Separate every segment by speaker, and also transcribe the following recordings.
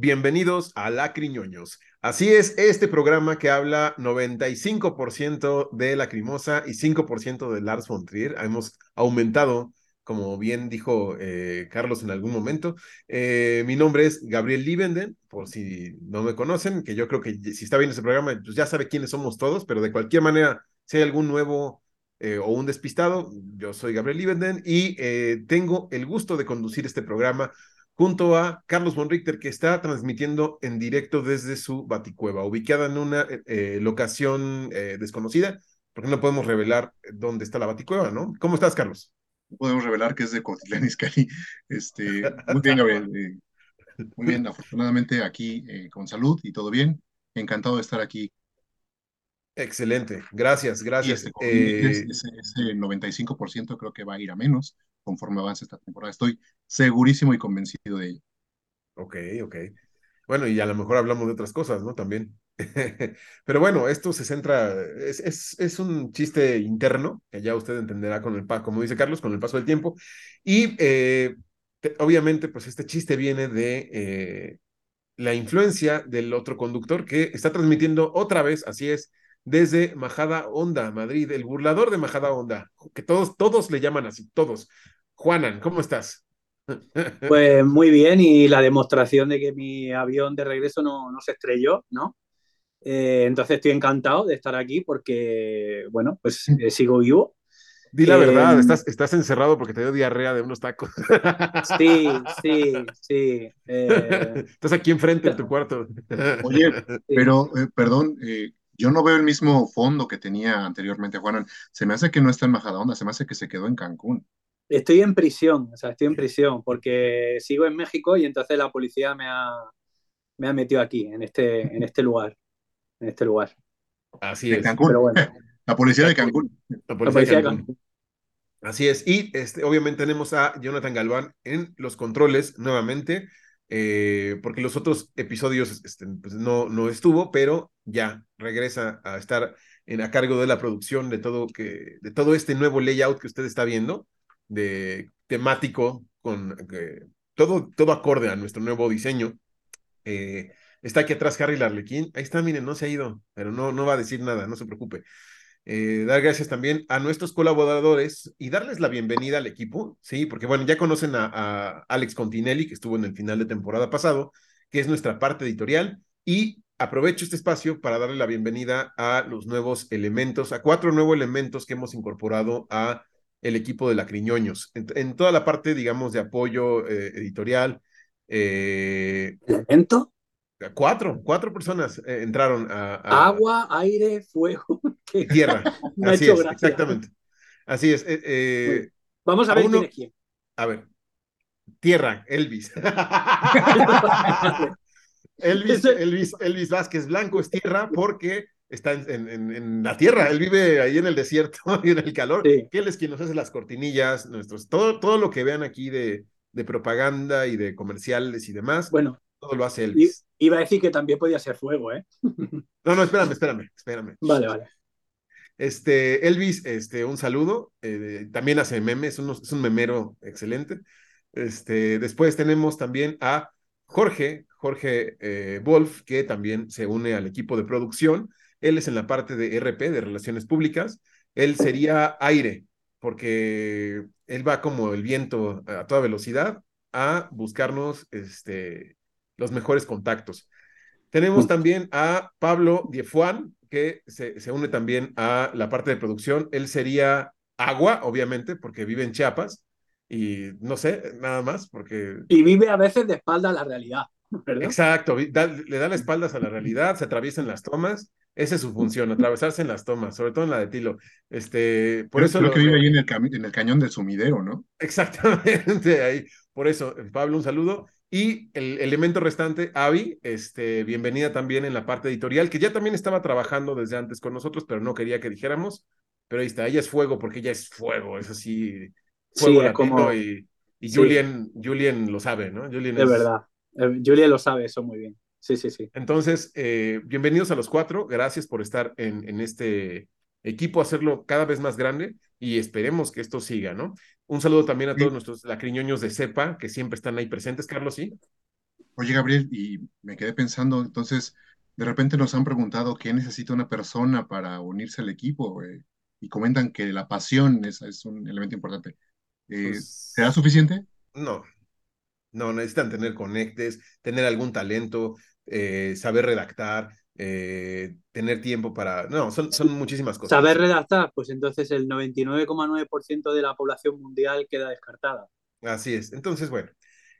Speaker 1: Bienvenidos a Lacriñoños. Así es, este programa que habla 95% de Lacrimosa y 5% de Lars von Trier. Hemos aumentado, como bien dijo eh, Carlos en algún momento. Eh, mi nombre es Gabriel Liebenden, por si no me conocen, que yo creo que si está bien ese programa, pues ya sabe quiénes somos todos, pero de cualquier manera, si hay algún nuevo eh, o un despistado, yo soy Gabriel Liebenden y tengo el gusto de conducir este programa junto a Carlos von Richter, que está transmitiendo en directo desde su baticueva, ubicada en una eh, eh, locación eh, desconocida, porque no podemos revelar dónde está la baticueva, ¿no? ¿Cómo estás, Carlos?
Speaker 2: podemos revelar que es de Cotitlán Izcalli. Este, muy bien, Gabriel. muy bien, afortunadamente aquí con salud y todo bien. Encantado de estar aquí.
Speaker 1: Excelente, gracias, gracias.
Speaker 2: ese, ese 95% creo que va a ir a menos conforme avance esta temporada. Estoy segurísimo y convencido de ello.
Speaker 1: Ok, ok. Bueno, y a lo mejor hablamos de otras cosas, ¿no? También. Pero bueno, esto se centra, es, es, es, un chiste interno, que ya usted entenderá con el, como dice Carlos, con el paso del tiempo. Y eh, obviamente, pues este chiste viene de eh, la influencia del otro conductor que está transmitiendo otra vez, así es, desde Majada Onda, Madrid, el burlador de Majada Onda, que todos, todos le llaman así, todos. Juanan, ¿cómo estás?
Speaker 3: Pues muy bien y la demostración de que mi avión de regreso no, no se estrelló, ¿no? Eh, entonces estoy encantado de estar aquí porque, bueno, pues eh, sigo vivo.
Speaker 1: Di la verdad, em, estás, estás encerrado porque te dio diarrea de unos tacos.
Speaker 3: Sí, sí, sí.
Speaker 1: Eh, estás aquí enfrente en tu cuarto.
Speaker 2: Oye, pero, perdón, yo no veo el mismo fondo que tenía anteriormente Juanan. Se me hace que no está en Majadahonda, se me hace que se quedó en Cancún.
Speaker 3: Estoy en prisión, o sea, estoy en prisión porque sigo en México y entonces la policía me ha, me ha metido aquí, en este, en este lugar. En este lugar.
Speaker 1: Así es.
Speaker 2: Cancún. La policía de Cancún.
Speaker 1: La policía, de Cancún. Así es. Y este, obviamente tenemos a Jonathan Galván en los controles nuevamente, eh, porque los otros episodios este, pues no, no estuvo, pero ya regresa a estar en, a cargo de la producción de todo, que, de todo este nuevo layout que usted está viendo de temático, con todo, todo acorde a nuestro nuevo diseño. Eh, está aquí atrás Harry Larlequín. Ahí está, miren, no se ha ido, pero no, no va a decir nada, no se preocupe. Eh, dar gracias también a nuestros colaboradores y darles la bienvenida al equipo, sí, porque bueno, ya conocen a, a, Alex Continelli, que estuvo en el final de temporada pasado, que es nuestra parte editorial, y aprovecho este espacio para darle la bienvenida a los nuevos elementos, a cuatro nuevos elementos que hemos incorporado a el equipo de Lacriñoños, en, en toda la parte, digamos, de apoyo eh, editorial. Eh,
Speaker 3: ¿Elemento?
Speaker 1: Cuatro, cuatro personas eh, entraron a,
Speaker 3: Agua, aire, fuego.
Speaker 1: Tierra. Así es, exactamente. Así es.
Speaker 3: Vamos a, ver quién es quién.
Speaker 1: A ver. Tierra, Elvis. Elvis, Elvis, Elvis Vázquez Blanco es tierra porque está en, en, la tierra, él vive ahí en el desierto y en el calor. Sí. él es quien nos hace las cortinillas, nuestros, todo, todo lo que vean aquí de, de propaganda y de comerciales y demás.
Speaker 3: Bueno,
Speaker 1: todo lo hace Elvis.
Speaker 3: Iba a decir que también podía ser fuego, ¿eh?
Speaker 1: No, no, espérame, espérame, espérame.
Speaker 3: Vale, vale.
Speaker 1: Este, Elvis, este, un saludo. Eh, también hace memes, es un memero excelente. Este, después tenemos también a Jorge, Jorge eh, Wolf, que también se une al equipo de producción. Él es en la parte de RP, de Relaciones Públicas. Él sería aire, porque él va como el viento a toda velocidad a buscarnos este, los mejores contactos. Tenemos también a Pablo Diefuan, que se, se, une también a la parte de producción. Él sería agua, obviamente, porque vive en Chiapas. Y no sé, nada más, porque...
Speaker 3: Y vive a veces de espalda a la realidad. ¿Verdad?
Speaker 1: Exacto, le da las espaldas a la realidad, se atraviesa en las tomas esa es su función, atravesarse en las tomas, sobre todo en la de Tilo. Este, por eso
Speaker 2: creo que vive ahí en el, en el cañón del sumidero, ¿no?
Speaker 1: Exactamente, ahí. Por eso, Pablo, un saludo. Y el elemento restante, Avi, este, bienvenida también en la parte editorial, que ya también estaba trabajando desde antes con nosotros, pero no quería que dijéramos. Pero ahí está, ella es fuego, porque ella es fuego, es así, fuego
Speaker 3: sí, como...
Speaker 1: y, y Julian, Julian lo sabe, ¿no? Julian
Speaker 3: es... verdad, eh, Julian lo sabe eso muy bien. Sí, sí, sí.
Speaker 1: Entonces, eh, bienvenidos a los cuatro. Gracias por estar en, en, este equipo, hacerlo cada vez más grande y esperemos que esto siga, ¿no? Un saludo también a todos nuestros lacriñoños de CEPA que siempre están ahí presentes, Carlos, ¿sí?
Speaker 2: Oye, Gabriel, y me quedé pensando, entonces, de repente nos han preguntado qué necesita una persona para unirse al equipo, eh, y comentan que la pasión es, es un elemento importante. Eh, ¿será
Speaker 1: Pues
Speaker 2: suficiente?
Speaker 1: no, no, necesitan tener conectes, tener algún talento, eh, saber redactar, eh, tener tiempo para... No, son, son muchísimas cosas.
Speaker 3: Saber redactar, pues entonces el 99,9% de la población mundial queda descartada.
Speaker 1: Así es. Entonces, bueno,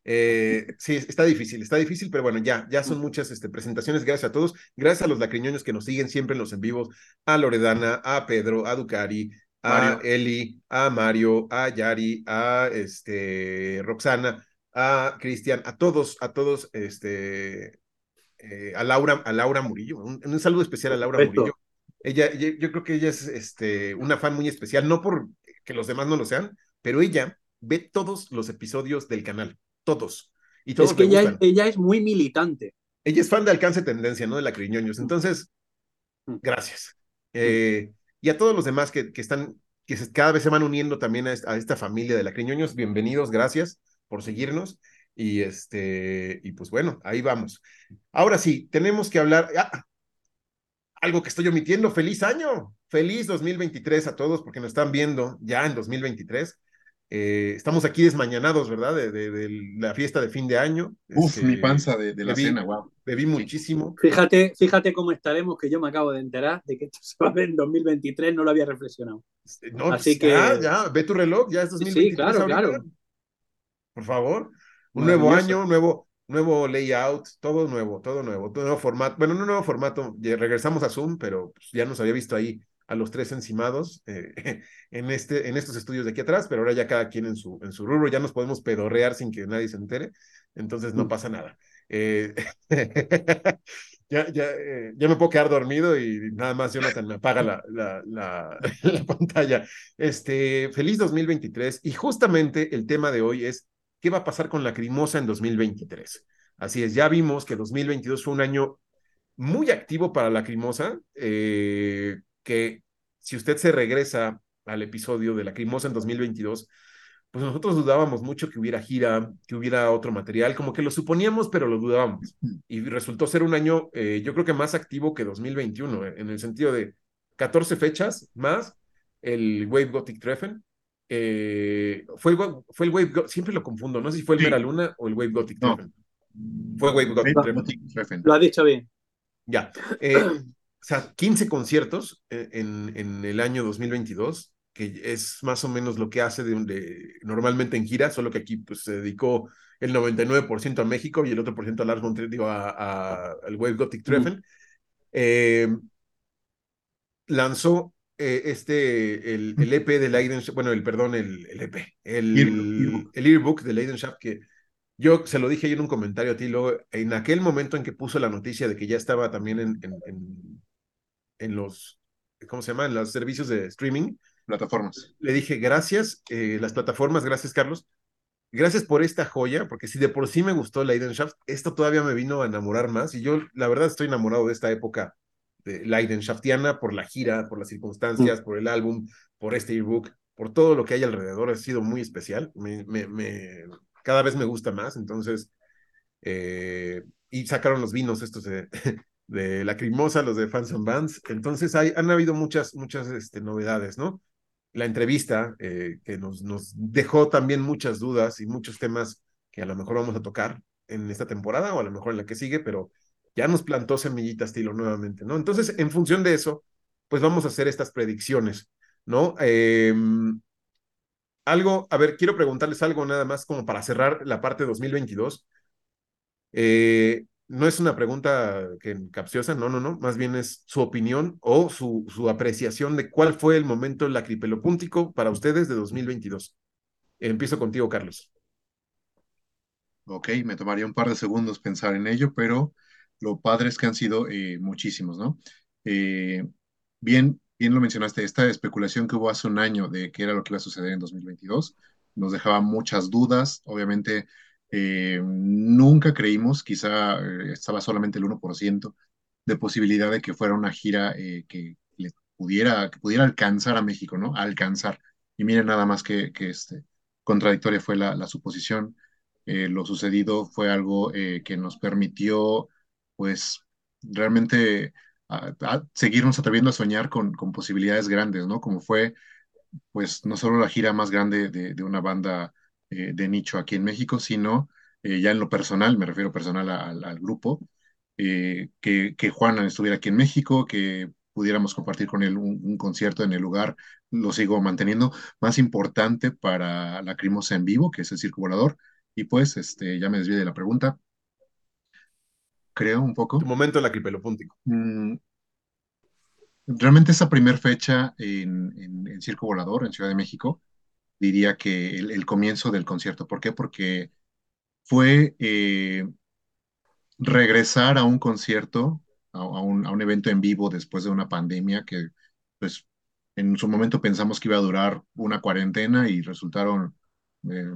Speaker 1: eh, sí, está difícil, está difícil, pero bueno, ya, ya son muchas este, presentaciones. Gracias a todos. Gracias a los lacriñoños que nos siguen siempre en los en vivos, a Loredana, a Pedro, a Ducari, a
Speaker 2: Mario.
Speaker 1: Eli, a Mario, a Yari, a este, Roxana, a Cristian, a todos, a todos, este, eh, a Laura, a Laura Murillo. Un, un saludo especial a Laura
Speaker 3: Perfecto.
Speaker 1: Murillo. Ella, yo creo que ella es este, una fan muy especial, no por que los demás no lo sean, pero ella ve todos los episodios del canal, todos. Y todos
Speaker 3: Es que ella ella es muy militante.
Speaker 1: Ella es fan de Alcance Tendencia, ¿no? De la Criñoños. Entonces,
Speaker 3: Mm.
Speaker 1: gracias. Eh, y a todos los demás que, que están, que se- cada vez se van uniendo también a esta, a esta familia de la Criñoños, bienvenidos, gracias por seguirnos. Y este, y pues bueno, ahí vamos. Ahora sí, tenemos que hablar. ah, algo que estoy omitiendo, feliz año, feliz 2023 a todos porque nos están viendo ya en 2023. Eh, estamos aquí desmañanados, ¿verdad? De, de- de la fiesta de fin de año.
Speaker 2: Uf,
Speaker 1: Este,
Speaker 2: mi panza de, de la
Speaker 1: bebí-
Speaker 2: cena, wow.
Speaker 1: Bebí muchísimo.
Speaker 3: Fíjate, fíjate cómo estaremos, que yo me acabo de enterar de que esto se va a ver en 2023, no lo había reflexionado.
Speaker 1: Este, No,
Speaker 3: Así
Speaker 1: pues ya,
Speaker 3: que-
Speaker 1: ya, ve tu reloj, ya es
Speaker 3: Sí,
Speaker 1: 2023
Speaker 3: claro,
Speaker 1: ahorita.
Speaker 3: claro.
Speaker 1: Por favor, un nuevo año, nuevo, nuevo layout, todo nuevo, todo nuevo, todo nuevo formato. Bueno, no nuevo formato, ya regresamos a Zoom, pero pues, ya nos había visto ahí a los tres encimados eh, en, este, en estos estudios de aquí atrás, pero ahora ya cada quien en su, en su rubro, ya nos podemos pedorrear sin que nadie se entere, entonces no
Speaker 3: Mm.
Speaker 1: pasa nada. Eh, ya, ya, eh, ya me puedo quedar dormido y nada más Jonathan me apaga la, la, la, la pantalla. Este, feliz 2023 y justamente el tema de hoy es ¿qué va a pasar con la Crimosa en 2023? Así es, ya vimos que 2022 fue un año muy activo para la Crimosa, eh, que si usted se regresa al episodio de la Crimosa en 2022, pues nosotros dudábamos mucho que hubiera gira, que hubiera otro material, como que lo suponíamos, pero lo dudábamos. Y resultó ser un año, eh, yo creo que más activo que 2021, eh, en el sentido de 14 fechas más el Wave Gothic Treffen. Eh, fue, el, fue el Wave, siempre lo confundo, no sé si fue el
Speaker 2: Sí.
Speaker 1: Mera Luna o el Wave Gothic
Speaker 2: No.
Speaker 1: Treffen. Fue Wave Gothic Treffen.
Speaker 2: Gothic Treffen.
Speaker 3: Lo has dicho bien.
Speaker 1: Ya. Eh, o sea, 15 conciertos eh, en, en el año 2022, que es más o menos lo que hace de, normalmente en gira, solo que aquí pues, se dedicó el 99% a México y el otro por ciento a Lars von Trier, digo, a, a- al Wave Gothic Treffen. Eh, lanzó eh, este, el, el EP de Leidenschaft, bueno, el, perdón, el, el EP, el,
Speaker 2: Earbook.
Speaker 1: el earbook de Leidenschaft, que yo se lo dije ahí en un comentario a ti, luego, en aquel momento en que puso la noticia de que ya estaba también en, en, en, en los, ¿cómo se llama? En los servicios de streaming,
Speaker 2: Plataformas.
Speaker 1: le dije, gracias, eh, las plataformas, gracias, Carlos. Gracias por esta joya, porque si de por sí me gustó Leidenschaft, esto todavía me vino a enamorar más. Y yo, la verdad, estoy enamorado de esta época de Leidenschaftiana por la gira, por las circunstancias, por el álbum, por este ebook, por todo lo que hay alrededor. Ha sido muy especial. Me, me, me, cada vez me gusta más. Entonces, eh, y sacaron los vinos estos de, de Lacrimosa, los de Fans and Bands. Entonces, hay, han habido muchas, muchas este, novedades, ¿no? la entrevista eh, que nos, nos dejó también muchas dudas y muchos temas que a lo mejor vamos a tocar en esta temporada o a lo mejor en la que sigue, pero ya nos plantó semillita estilo nuevamente, ¿no? Entonces, en función de eso, pues vamos a hacer estas predicciones, ¿no? Eh, algo, a ver, quiero preguntarles algo nada más como para cerrar la parte 2022. Eh, no es una pregunta que capciosa, no, no, no, más bien es su opinión o su, su apreciación de cuál fue el momento lacripelopúntico para ustedes de 2022. Empiezo contigo, Carlos.
Speaker 2: Ok, me tomaría un par de segundos pensar en ello, pero lo padre es que han sido eh, muchísimos, ¿no? Eh, bien, bien lo mencionaste, esta especulación que hubo hace un año de qué era lo que iba a suceder en 2022 nos dejaba muchas dudas, obviamente eh, nunca creímos, quizá eh, estaba solamente el 1% de posibilidad de que fuera una gira eh, que le pudiera, que pudiera alcanzar a México, ¿no? Alcanzar. Y miren nada más que, que este, contradictoria fue la, la suposición. eh, lo sucedido fue algo eh, que nos permitió, pues, realmente a, a seguirnos atreviendo a soñar con, con posibilidades grandes, ¿no? Como fue, pues, no solo la gira más grande de, de una banda eh, de nicho aquí en México, sino eh, ya en lo personal, me refiero personal al, grupo, eh, que, que Juan estuviera aquí en México, que pudiéramos compartir con él un, concierto en el lugar, lo sigo manteniendo, más importante para la Crimosa en vivo, que es el Circo Volador. Y pues, este, ya me desvié de la pregunta, creo un
Speaker 1: Tu
Speaker 2: poco.
Speaker 1: momento en la Cripelopúntico.
Speaker 2: Mm, realmente esa primer fecha en, en, en Circo Volador, en Ciudad de México, diría que el, el comienzo del concierto. ¿Por qué? Porque fue eh, regresar a un concierto, a, a un, a un evento en vivo después de una pandemia que, pues, en su momento pensamos que iba a durar una cuarentena y resultaron eh,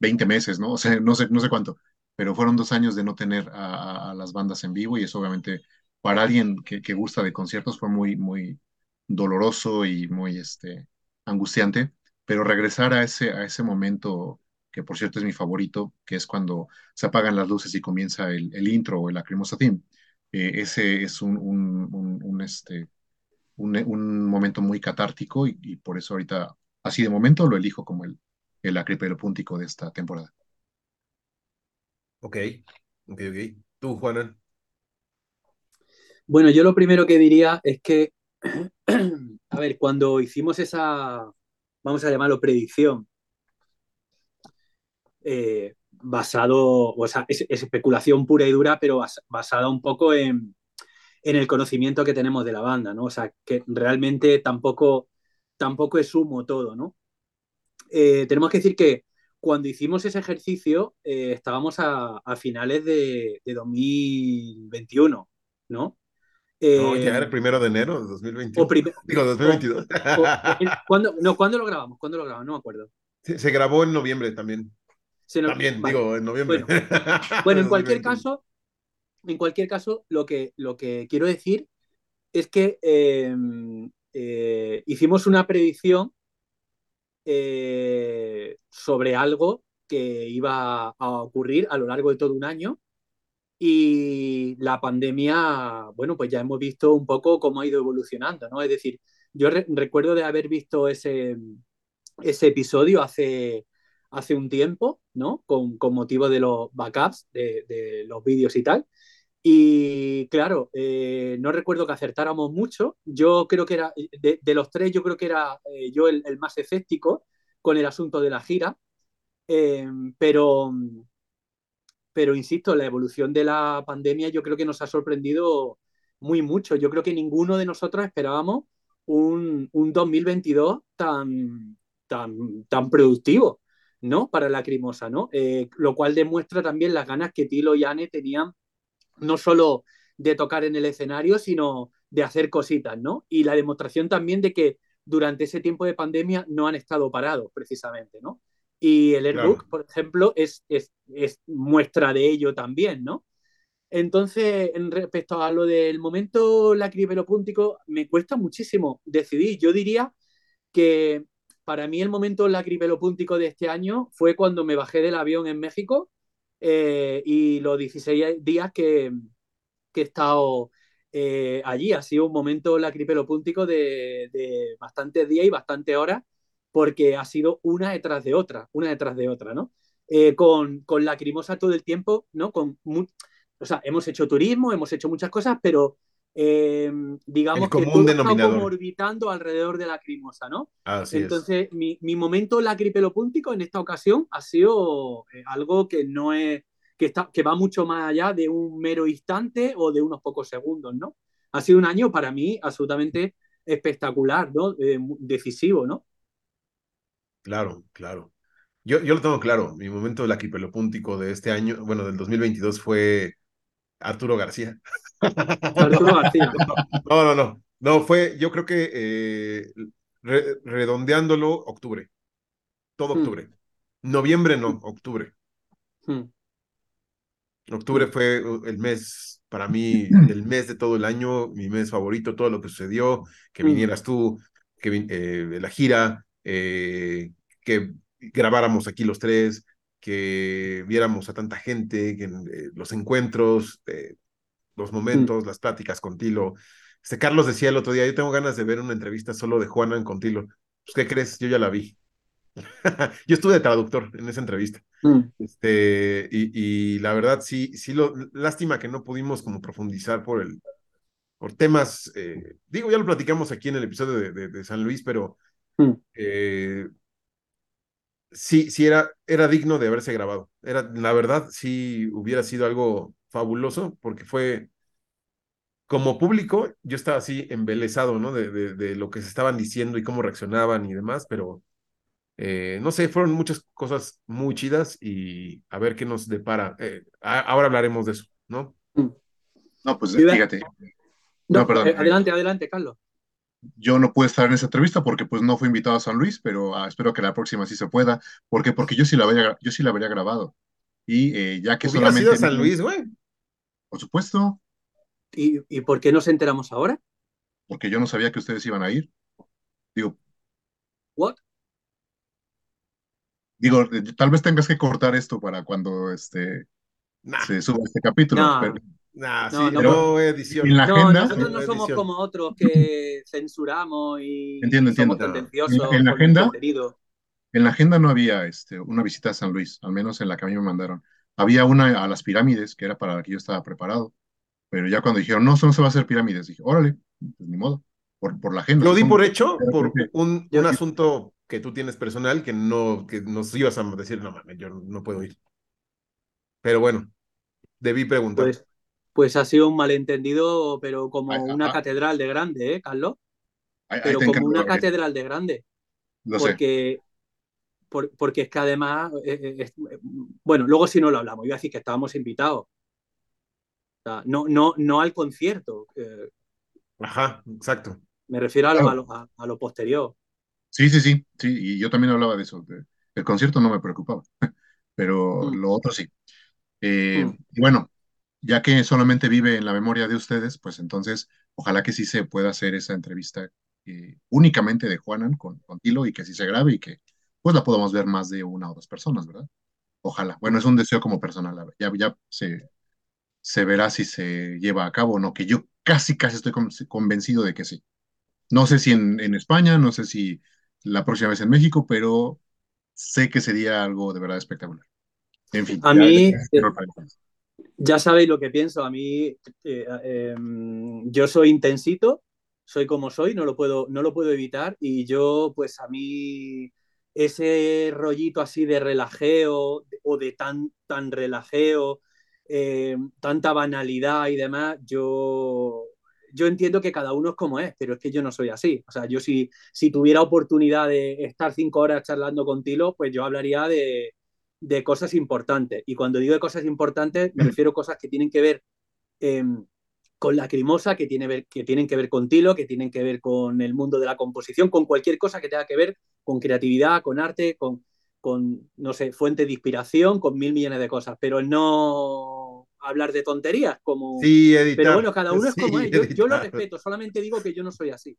Speaker 2: 20 meses, ¿no? O sea, no sé, no sé cuánto, pero fueron dos años de no tener a, las bandas en vivo y eso obviamente para alguien que, gusta de conciertos fue muy, muy doloroso y muy este, angustiante, pero regresar a ese, a ese momento, que por cierto es mi favorito, que es cuando se apagan las luces y comienza el, intro o el Lacrimosa Theme, eh, ese es un, un, un, un, este, momento muy catártico y, y por eso ahorita, así de momento, lo elijo como el, el acripelopúntico de esta temporada.
Speaker 1: Ok, ok, ok. Tú, Juana.
Speaker 3: Bueno, yo lo primero que diría es que, a ver, cuando hicimos esa, vamos a llamarlo predicción, eh, basado, o sea, es, es, especulación pura y dura, pero bas, basada un poco en, en, el conocimiento que tenemos de la banda, ¿no? O sea, que realmente tampoco, tampoco es humo todo, ¿no? Eh, tenemos que decir que cuando hicimos ese ejercicio eh, estábamos a, a finales de, de, 2021, ¿no?
Speaker 1: Eh, no, ya era el primero de enero de 2021.
Speaker 3: O
Speaker 1: Digo, 2022.
Speaker 3: O, o, ¿cuándo, no, ¿cuándo lo grabamos? ¿Cuándo lo grabamos? No me acuerdo.
Speaker 1: Se, se grabó en noviembre también.
Speaker 3: Se
Speaker 1: también,
Speaker 3: vale.
Speaker 1: digo, en noviembre.
Speaker 3: Bueno, bueno en cualquier caso, en cualquier caso, lo que, lo que quiero decir es que eh, eh, hicimos una predicción eh, sobre algo que iba a ocurrir a lo largo de todo un año y la pandemia, bueno, pues ya hemos visto un poco cómo ha ido evolucionando, ¿no? Es decir, yo re recuerdo de haber visto ese, ese episodio hace, hace un tiempo, ¿no? Con, con motivo de los backups, de, de los vídeos y tal. Y claro, eh, no recuerdo que acertáramos mucho. Yo creo que era, de, los tres, yo creo que era eh, yo el, más escéptico con el asunto de la gira. Eh, pero, pero insisto, la evolución de la pandemia yo creo que nos ha sorprendido muy mucho. Yo creo que ninguno de nosotros esperábamos un, un 2022 tan, tan, tan productivo, ¿no? Para la Crimosa, ¿no? Lo cual demuestra también las ganas que Tilo y Anne tenían no solo de tocar en el escenario, sino de hacer cositas, ¿no? Y la demostración también de que durante ese tiempo de pandemia no han estado parados, precisamente, ¿no? Y el Airbook, claro. por ejemplo, es, es, es, muestra de ello también, ¿no? Entonces, en respecto a lo del momento lacrimopúntico, me cuesta muchísimo decidir. Yo diría que para mí el momento lacrimopúntico de este año fue cuando me bajé del avión en México eh, y los 16 días que, que he estado eh, allí. Ha sido un momento lacrimopúntico de, de bastantes días y bastantes horas porque ha sido una detrás de otra, una detrás de otra, ¿no? Eh, con, con lacrimosa todo el tiempo, ¿no? Con o sea, hemos hecho turismo, hemos hecho muchas cosas, pero eh, digamos que todo está como orbitando alrededor de lacrimosa, ¿no?
Speaker 1: Así
Speaker 3: Entonces, mi, mi, momento lacripelopúntico en esta ocasión ha sido eh, algo que no es, que, está, que va mucho más allá de un mero instante o de unos pocos segundos, ¿no? Ha sido un año para mí absolutamente espectacular, ¿no? Eh, decisivo, ¿no?
Speaker 1: Claro, claro. Yo, yo lo tengo claro. Mi momento lacripelopúntico de este año, bueno, del 2022 fue Arturo García.
Speaker 3: Arturo García.
Speaker 1: No, no, no. No, fue, yo creo que eh, re, redondeándolo, octubre. Todo octubre. Hmm. Noviembre no, octubre. Hmm. Octubre hmm. fue el mes, para mí, el mes de todo el año, mi mes favorito, todo lo que sucedió, que vinieras tú, que eh, la gira, eh, que grabáramos aquí los tres, que viéramos a tanta gente, que eh, los encuentros, eh, los momentos, las pláticas con Tilo. Este Carlos decía el otro día, yo tengo ganas de ver una entrevista solo de Juana en Contilo. Pues, ¿qué crees? Yo ya la vi. yo estuve de traductor en esa entrevista. Mm. Este, y, la verdad, sí, sí, lo, lástima que no pudimos como profundizar por el, por temas, eh, digo, ya lo platicamos aquí en el episodio de, San Luis, pero mm. eh, sí, sí era, era digno de haberse grabado. Era, la verdad, sí hubiera sido algo fabuloso, porque fue, como público, yo estaba así embelesado, ¿no? De, de, lo que se estaban diciendo y cómo reaccionaban y demás, pero eh, no sé, fueron muchas cosas muy chidas y a ver qué nos depara. Eh, ahora hablaremos de eso, ¿no?
Speaker 2: No, pues fíjate.
Speaker 3: No, perdón. Eh, adelante, adelante, Carlos.
Speaker 2: Yo no pude estar en esa entrevista porque pues no fui invitado a San Luis, pero ah, espero que la próxima sí se pueda. ¿Por qué? Porque yo sí la habría, yo sí la habría grabado. Y ya que solamente...
Speaker 1: sido a San Luis, güey?
Speaker 2: Por supuesto.
Speaker 3: ¿Y, ¿Y por qué nos enteramos ahora?
Speaker 2: Porque yo no sabía que ustedes iban a ir. Digo.
Speaker 3: ¿What?
Speaker 2: Digo, tal vez tengas que cortar esto para cuando este se suba este capítulo.
Speaker 1: Pero, sí, no, edición.
Speaker 3: En la agenda, nosotros no somos como otros que censuramos y
Speaker 2: entiendo, entiendo. En, la agenda, en la agenda no había este, una visita a San Luis, al menos en la que a mí me mandaron. Había una a las pirámides, que era para la que yo estaba preparado. Pero ya cuando dijeron, no, eso no se va a hacer pirámides, dije, órale, pues ni modo, por, por la agenda.
Speaker 1: Lo di por hecho, por un, un asunto que tú tienes personal que no, que nos ibas a decir, no mames, yo no puedo ir. Pero bueno, debí preguntar.
Speaker 3: Pues, pues ha sido un malentendido, pero como una catedral de grande, ¿eh, Carlos? pero como una catedral de grande. porque, porque es que además, eh, eh, bueno, luego si no lo hablamos, iba a decir que estábamos invitados. no, no, no al concierto. Eh.
Speaker 1: Ajá, exacto.
Speaker 3: Me refiero a lo, a lo posterior.
Speaker 2: Sí, sí, sí, sí, y yo también hablaba de eso. el concierto no me preocupaba, pero mm. lo otro sí. Eh, mm. Bueno, ya que solamente vive en la memoria de ustedes, pues entonces ojalá que sí se pueda hacer esa entrevista eh, únicamente de Juanan con, con Tilo y que sí se grabe y que pues la podamos ver más de una o dos personas, ¿verdad? Ojalá. Bueno, es un deseo como personal. Ya, ya se, se verá si se lleva a cabo o no, que yo casi, casi estoy convencido de que sí. No sé si en, en España, no sé si la próxima vez en México, pero sé que sería algo de verdad espectacular. En fin.
Speaker 3: A mí, ya sabéis lo que pienso. A mí, eh, em, yo soy intensito, soy como soy, no lo puedo, no lo puedo evitar. Y yo, pues a mí, ese rollito así de relajeo o de tan, tan relajeo, em, tanta banalidad y demás, yo yo entiendo que cada uno es como es, pero es que yo no soy así. O sea, yo si, si tuviera oportunidad de estar cinco horas charlando con Tilo, pues yo hablaría de, de cosas importantes. Y cuando digo de cosas importantes, me refiero a cosas que tienen que ver em, con la crimosa, que, tiene ver, que tienen que ver con Tilo, que tienen que ver con el mundo de la composición, con cualquier cosa que tenga que ver con creatividad, con arte, con, con no sé, fuente de inspiración, con mil millones de cosas, pero no hablar de tonterías, como...
Speaker 1: Sí,
Speaker 3: Pero bueno, cada uno es como es. Yo, lo respeto, solamente digo que yo no soy así.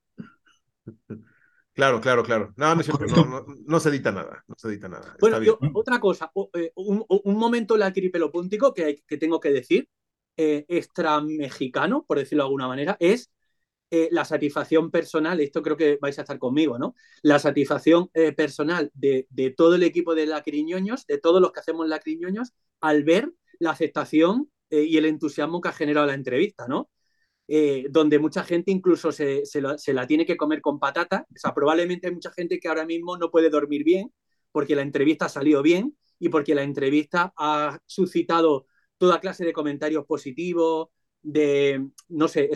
Speaker 1: Claro, claro, claro. No, no, no, se edita nada. No se edita nada.
Speaker 3: Bueno, otra cosa, eh, un, un, momento lacripelopúntico que, que tengo que decir, eh, extra mexicano, por decirlo de alguna manera, es eh, la satisfacción personal, esto creo que vais a estar conmigo, ¿no? La satisfacción personal de, de, todo el equipo de Lacriñoños, de todos los que hacemos Lacriñoños, al ver la aceptación eh, y el entusiasmo que ha generado la entrevista, ¿no? Eh, donde mucha gente incluso se, la, tiene que comer con patata. O sea, probablemente hay mucha gente que ahora mismo no puede dormir bien porque la entrevista ha salido bien y porque la entrevista ha suscitado toda clase de comentarios positivos, de, no sé,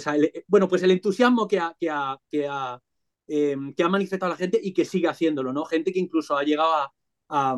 Speaker 3: bueno, pues el entusiasmo que ha, que ha, que ha, em, que ha manifestado la gente y que sigue haciéndolo, ¿no? Gente que incluso ha llegado a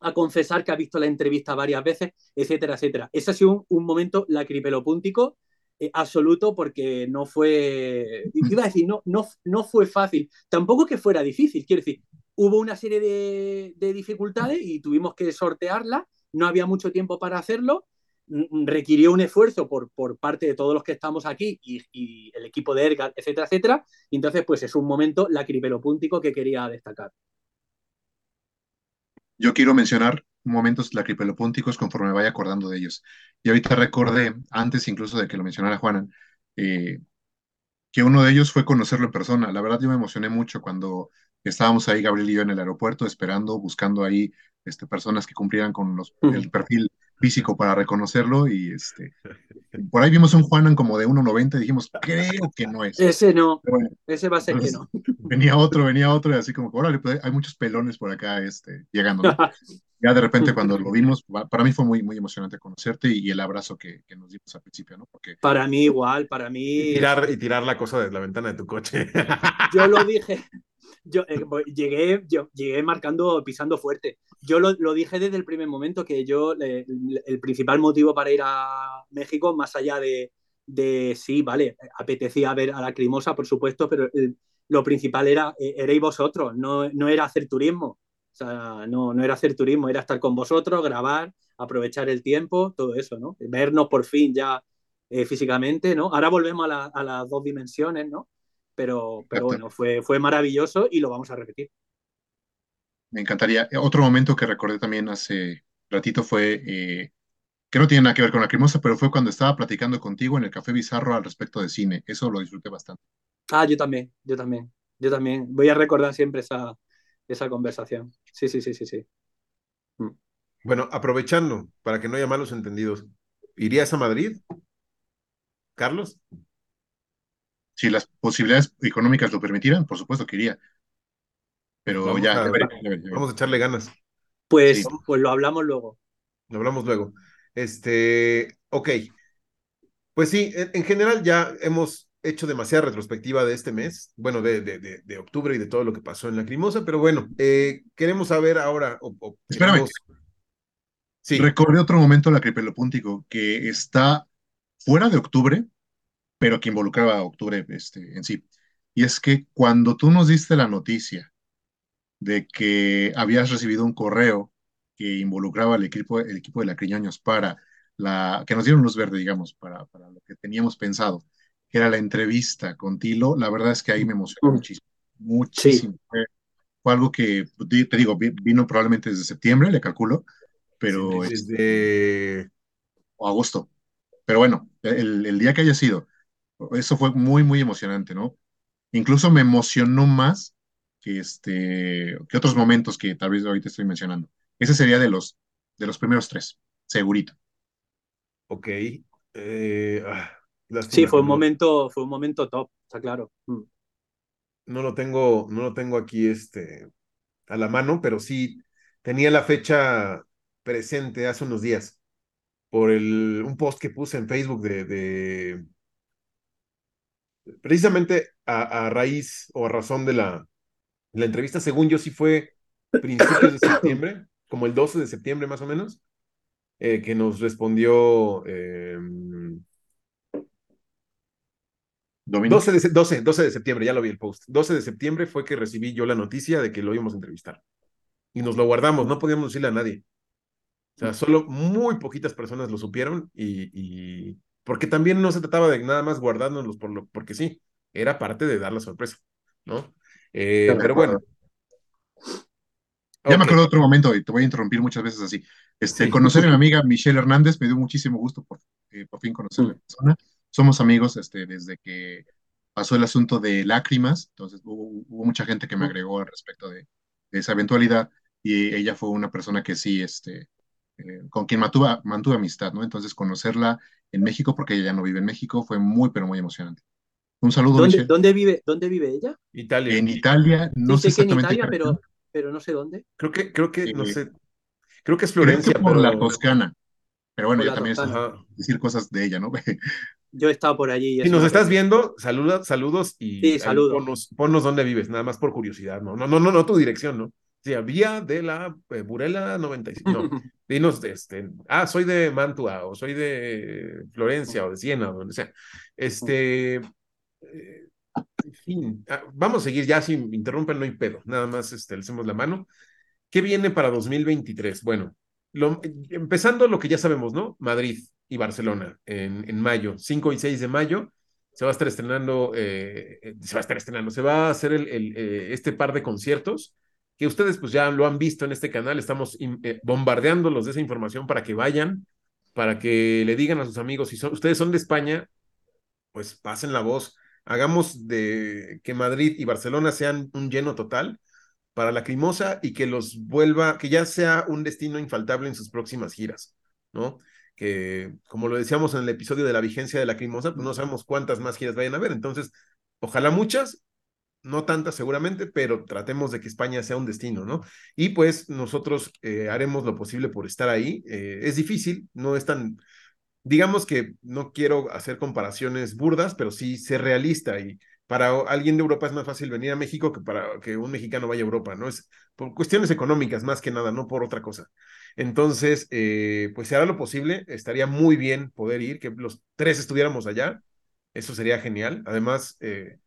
Speaker 3: a confesar que ha visto la entrevista varias veces, etcétera, etcétera. Ese ha sido un, momento lacripelopúntico eh, absoluto porque no fue, iba a decir, no, no, no fue fácil, tampoco que fuera difícil, quiero decir, hubo una serie de, dificultades y tuvimos que sortearla, no había mucho tiempo para hacerlo, requirió un esfuerzo por, por parte de todos los que estamos aquí y, el equipo de ERGA, etcétera, etcétera, y entonces pues es un momento lacripelopúntico que quería destacar.
Speaker 2: yo quiero mencionar momentos lacripelopónticos conforme vaya acordando de ellos. Y ahorita recordé, antes incluso de que lo mencionara Juanan, eh, que uno de ellos fue conocerlo en persona. La verdad yo me emocioné mucho cuando estábamos ahí, Gabriel y yo, en el aeropuerto, esperando, buscando ahí este, personas que cumplieran con los, el perfil físico para reconocerlo y este, por ahí vimos un Juanan como de 1.90 y dijimos, creo que no es.
Speaker 3: Ese no, ese va a ser que no.
Speaker 2: Venía otro, venía otro y así como, órale, pues, hay muchos pelones por acá este, llegando. ya de repente cuando lo vimos, para mí fue muy, muy emocionante conocerte y, el abrazo que, que, nos dimos al principio, ¿no? Porque...
Speaker 3: Para mí igual, para mí...
Speaker 1: Y tirar, y tirar la cosa de la ventana de tu coche.
Speaker 3: Yo lo dije, yo eh, llegué, yo llegué marcando, pisando fuerte. Yo lo, lo dije desde el primer momento que yo, eh, el principal motivo para ir a México, más allá de, de sí, vale, apetecía ver a la Crimosa, por supuesto, pero lo principal era, eh, erais vosotros, no, no era hacer turismo. O sea, no, no era hacer turismo, era estar con vosotros, grabar, aprovechar el tiempo, todo eso, ¿no? Vernos por fin ya físicamente, ¿no? Ahora volvemos a, las dos dimensiones, ¿no? Pero, pero bueno, fue, fue maravilloso y lo vamos a repetir.
Speaker 2: Me encantaría. Otro momento que recordé también hace ratito fue, eh, que no tiene nada que ver con la crimosa, pero fue cuando estaba platicando contigo en el Café Bizarro al respecto de cine. Eso lo disfruté bastante.
Speaker 3: Ah, yo también, yo también, yo también. Voy a recordar siempre esa, esa conversación. Sí, sí, sí, sí, sí.
Speaker 1: Mm. Bueno, aprovechando, para que no haya malos entendidos, ¿irías a Madrid? Carlos?
Speaker 2: Si las posibilidades económicas lo permitieran, por supuesto que iría. Pero vamos ya,
Speaker 1: a, vamos a echarle ganas.
Speaker 3: Pues, pues lo hablamos luego.
Speaker 1: Lo hablamos luego. Este, ok. Pues sí, en, general ya hemos hecho demasiada retrospectiva de este mes, bueno, de, de, de, octubre y de todo lo que pasó en la Crimosa, pero bueno, eh, queremos saber ahora. O,
Speaker 2: Espérame. Sí. Recordé otro momento la Cripelopúntico que está fuera de octubre, pero que involucraba a octubre este, en sí. Y es que cuando tú nos diste la noticia de que habías recibido un correo que involucraba al equipo, el equipo de la Criñaños para la, que nos dieron luz verde, digamos, para, para lo que teníamos pensado, que era la entrevista con Tilo, la verdad es que ahí me emocionó muchísimo, muchísimo. Fue, algo que, te digo, vino probablemente desde septiembre, le calculo, pero...
Speaker 1: desde...
Speaker 2: Este, o agosto. Pero bueno, el, el día que haya sido, eso fue muy, muy emocionante, ¿no? Incluso me emocionó más que, este, que otros momentos que tal vez ahorita estoy mencionando. Ese sería de los, de los primeros tres, segurito.
Speaker 1: Ok. Eh, ah,
Speaker 3: sí, fue un, momento, fue un momento top, está claro. Mm.
Speaker 1: No lo tengo, no lo tengo aquí este, a la mano, pero sí tenía la fecha presente hace unos días por el, un post que puse en Facebook de precisamente a, raíz o a razón de la, la entrevista, según yo sí fue principios de septiembre, como el 12 de septiembre más o menos, eh, que nos respondió... 12 de, 12, 12 de septiembre, ya lo vi el post. 12 de septiembre fue que recibí yo la noticia de que lo íbamos a entrevistar. Y nos lo guardamos, no podíamos decirle a nadie. O sea, solo muy poquitas personas lo supieron y, porque también no se trataba de nada más guardárnoslos por lo, porque sí, era parte de dar la sorpresa, ¿no? Eh, pero bueno.
Speaker 2: Ya me acuerdo de otro momento y te voy a interrumpir muchas veces así. Este, Conocer a mi amiga Michelle Hernández me dio muchísimo gusto por, eh, por fin conocerla en persona. Somos amigos este, desde que pasó el asunto de lágrimas, entonces hubo, mucha gente que me agregó al respecto de, de, esa eventualidad y ella fue una persona que sí, este, eh, con quien mantuve, mantuve amistad, ¿no? Entonces conocerla en México, porque ella ya no vive en México, fue muy, pero muy emocionante. Un saludo,
Speaker 3: ¿Dónde, ¿dónde vive, ¿Dónde vive ella?
Speaker 1: Italia.
Speaker 2: En Italia, no sé,
Speaker 3: sé exactamente. en Italia, pero, pero no sé dónde.
Speaker 1: Creo que, creo que, no sé. Creo que es Florencia.
Speaker 2: por la Toscana. Pero bueno, yo también es decir cosas de ella, ¿no?
Speaker 3: yo he estado por allí.
Speaker 1: Si nos estás viendo, saluda, saludos y sí, saludos. Ponnos, dónde vives, nada más por curiosidad, ¿no? No, no, no, no tu dirección, ¿no? Sí, vía de la eh, Burela 95. No, dinos, este, ah, soy de Mantua, o soy de Florencia, o de Siena, o donde sea. Este, eh, en fin, ah, vamos a seguir ya, si interrumpen, no hay pedo, nada más este, le hacemos la mano. ¿Qué viene para 2023? Bueno, lo, empezando lo que ya sabemos, ¿no? Madrid y Barcelona en, en mayo, 5 y 6 de mayo, se va a estar estrenando, eh, se va a estar estrenando, se va a hacer el, el, este par de conciertos que ustedes pues ya lo han visto en este canal, estamos eh, bombardeándolos de esa información para que vayan, para que le digan a sus amigos, si ustedes son de España, pues pasen la voz, hagamos de que Madrid y Barcelona sean un lleno total para la Crimosa y que los vuelva, que ya sea un destino infaltable en sus próximas giras, ¿no? Que como lo decíamos en el episodio de la vigencia de la Crimosa, pues no sabemos cuántas más giras vayan a haber, entonces, ojalá muchas, no tantas seguramente, pero tratemos de que España sea un destino, ¿no? Y pues nosotros eh, haremos lo posible por estar ahí. Eh, es difícil, no es tan, digamos que no quiero hacer comparaciones burdas, pero sí ser realista y para alguien de Europa es más fácil venir a México que para que un mexicano vaya a Europa, ¿no? Es por cuestiones económicas más que nada, no por otra cosa. Entonces, eh, pues se hará lo posible, estaría muy bien poder ir, que los tres estuviéramos allá, eso sería genial. Además, eh,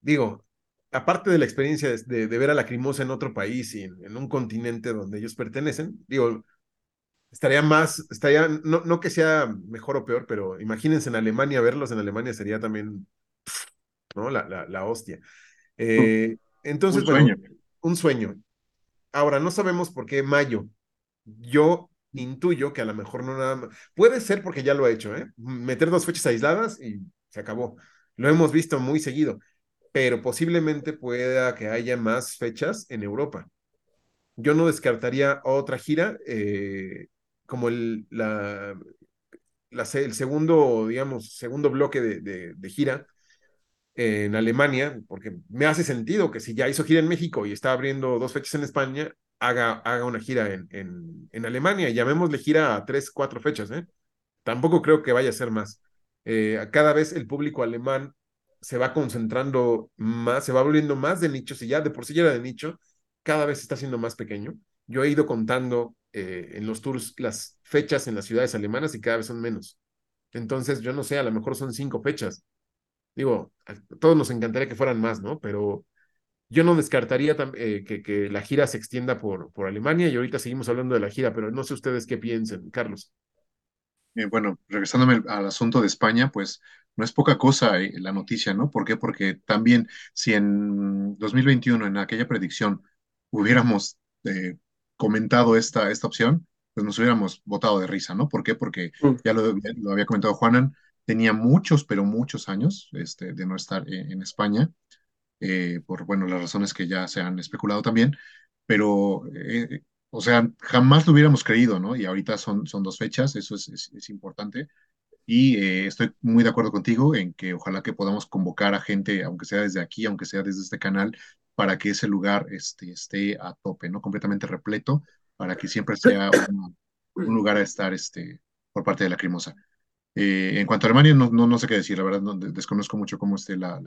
Speaker 1: digo, aparte de la experiencia de, ver a la Crimosa en otro país y en, un continente donde ellos pertenecen, digo, estaría más, estaría, no, no que sea mejor o peor, pero imagínense en Alemania, verlos en Alemania sería también, ¿no? La, la, la hostia. Eh, entonces, un sueño. un sueño. Ahora, no sabemos por qué mayo. Yo intuyo que a lo mejor no nada más. Puede ser porque ya lo ha hecho, ¿eh? Meter dos fechas aisladas y se acabó. Lo hemos visto muy seguido, pero posiblemente pueda que haya más fechas en Europa. Yo no descartaría otra gira, eh, como el, la, el segundo, digamos, segundo bloque de, de, gira en Alemania, porque me hace sentido que si ya hizo gira en México y está abriendo dos fechas en España, haga, haga una gira en, en, en Alemania. Llamémosle gira a tres, cuatro fechas, ¿eh? Tampoco creo que vaya a ser más. Eh, cada vez el público alemán se va concentrando más, se va volviendo más de nicho, si ya de por sí ya era de nicho, cada vez está siendo más pequeño. Yo he ido contando eh, en los tours las fechas en las ciudades alemanas y cada vez son menos. Entonces, yo no sé, a lo mejor son cinco fechas. Digo, a todos nos encantaría que fueran más, ¿no? Pero yo no descartaría eh, que, que, la gira se extienda por, por Alemania y ahorita seguimos hablando de la gira, pero no sé ustedes qué piensen, Carlos.
Speaker 2: Eh, bueno, regresándome al asunto de España, pues no es poca cosa la noticia, ¿no? ¿Por qué? Porque también si en 2021, en aquella predicción, hubiéramos comentado esta, esta opción, pues nos hubiéramos votado de risa, ¿no? ¿Por qué? Porque mm. ya lo, había comentado Juanan, tenía muchos, pero muchos años este, de no estar en, España, eh, por, bueno, las razones que ya se han especulado también, pero, eh, o sea, jamás lo hubiéramos creído, ¿no? Y ahorita son, son dos fechas, eso es, es, importante. Y eh, estoy muy de acuerdo contigo en que ojalá que podamos convocar a gente, aunque sea desde aquí, aunque sea desde este canal, para que ese lugar este, esté a tope, ¿no? Completamente repleto, para que siempre sea un, lugar a estar este, por parte de la Crimosa. Eh, en cuanto a Alemania, no, no, no, sé qué decir, la verdad, no, desconozco mucho cómo esté la,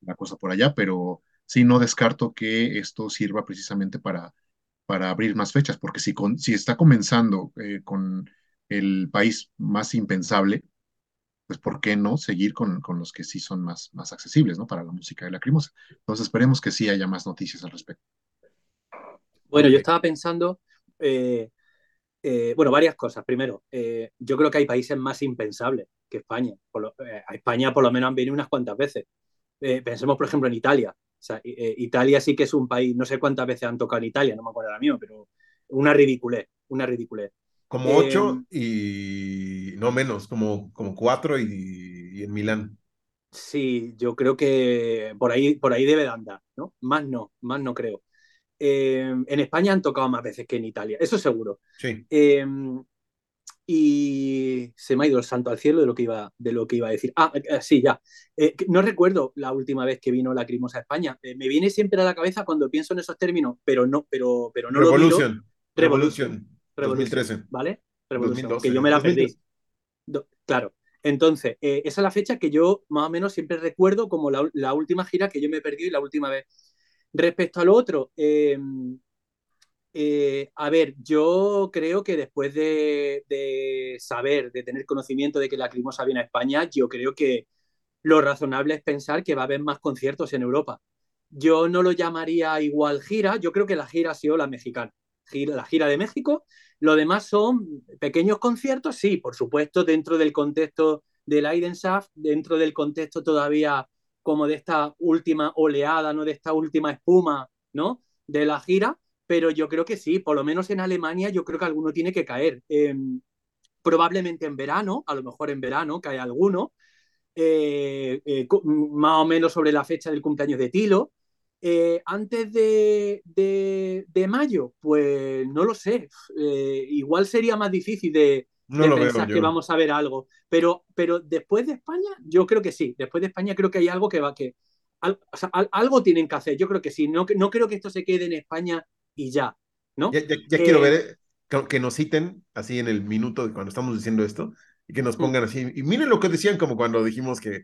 Speaker 2: la, cosa por allá, pero sí no descarto que esto sirva precisamente para, para abrir más fechas, porque si, con, si está comenzando eh, con el país más impensable, pues ¿por qué no seguir con, con, los que sí son más, más accesibles, ¿no? Para la música de la Lacrimosa. Entonces esperemos que sí haya más noticias al respecto.
Speaker 3: Bueno, yo estaba pensando, eh, eh, bueno, varias cosas. Primero, eh, yo creo que hay países más impensables que España. a España por lo menos han venido unas cuantas veces. pensemos, por ejemplo, en Italia. O sea, Italia sí que es un país, no sé cuántas veces han tocado en Italia, no me acuerdo ahora mismo, pero una ridiculez, una ridiculez.
Speaker 1: Como ocho em, y no menos, como, como cuatro y, en Milán.
Speaker 3: Sí, yo creo que por ahí, por ahí debe de andar, ¿no? Más no, más no creo. Em, en España han tocado más veces que en Italia, eso seguro.
Speaker 1: Sí.
Speaker 3: Em, y se me ha ido el santo al cielo de lo que iba, de lo que iba a decir. Ah, eh, sí, ya. Eh, no recuerdo la última vez que vino la Crimosa a España. Eh, me viene siempre a la cabeza cuando pienso en esos términos, pero no, pero, pero no
Speaker 1: Revolución.
Speaker 3: lo
Speaker 1: Revolución.
Speaker 3: 2013. ¿Vale? Revolución, que yo me la perdí. claro. Entonces, eh, esa es la fecha que yo más o menos siempre recuerdo como la, última gira que yo me perdí y la última vez. Respecto a lo otro, em, eh, a ver, yo creo que después de, saber, de tener conocimiento de que la Crimosa viene a España, yo creo que lo razonable es pensar que va a haber más conciertos en Europa. Yo no lo llamaría igual gira, yo creo que la gira ha sido la mexicana la gira de México. Lo demás son pequeños conciertos, sí, por supuesto, dentro del contexto del Aidenshaft, dentro del contexto todavía como de esta última oleada, no de esta última espuma ¿no? De la gira, pero yo creo que sí, por lo menos en Alemania yo creo que alguno tiene que caer. Eh, probablemente en verano, a lo mejor en verano cae alguno, eh, eh, más o menos sobre la fecha del cumpleaños de Tilo. Eh, antes de, de, de, mayo, pues no lo sé. Eh, igual sería más difícil de,
Speaker 1: No
Speaker 3: de pensar que vamos a ver algo. Pero, pero después de España, yo creo que sí. Después de España creo que hay algo que va que. al- o sea, al- algo tienen que hacer. Yo creo que sí. No, no creo que esto se quede en España y ya. ¿No?
Speaker 1: Ya, ya- ya
Speaker 3: Eh,
Speaker 1: quiero ver que, que nos citen así en el minuto de cuando estamos diciendo esto y que nos
Speaker 3: Mm.
Speaker 1: pongan así. Y miren lo que decían como cuando dijimos que.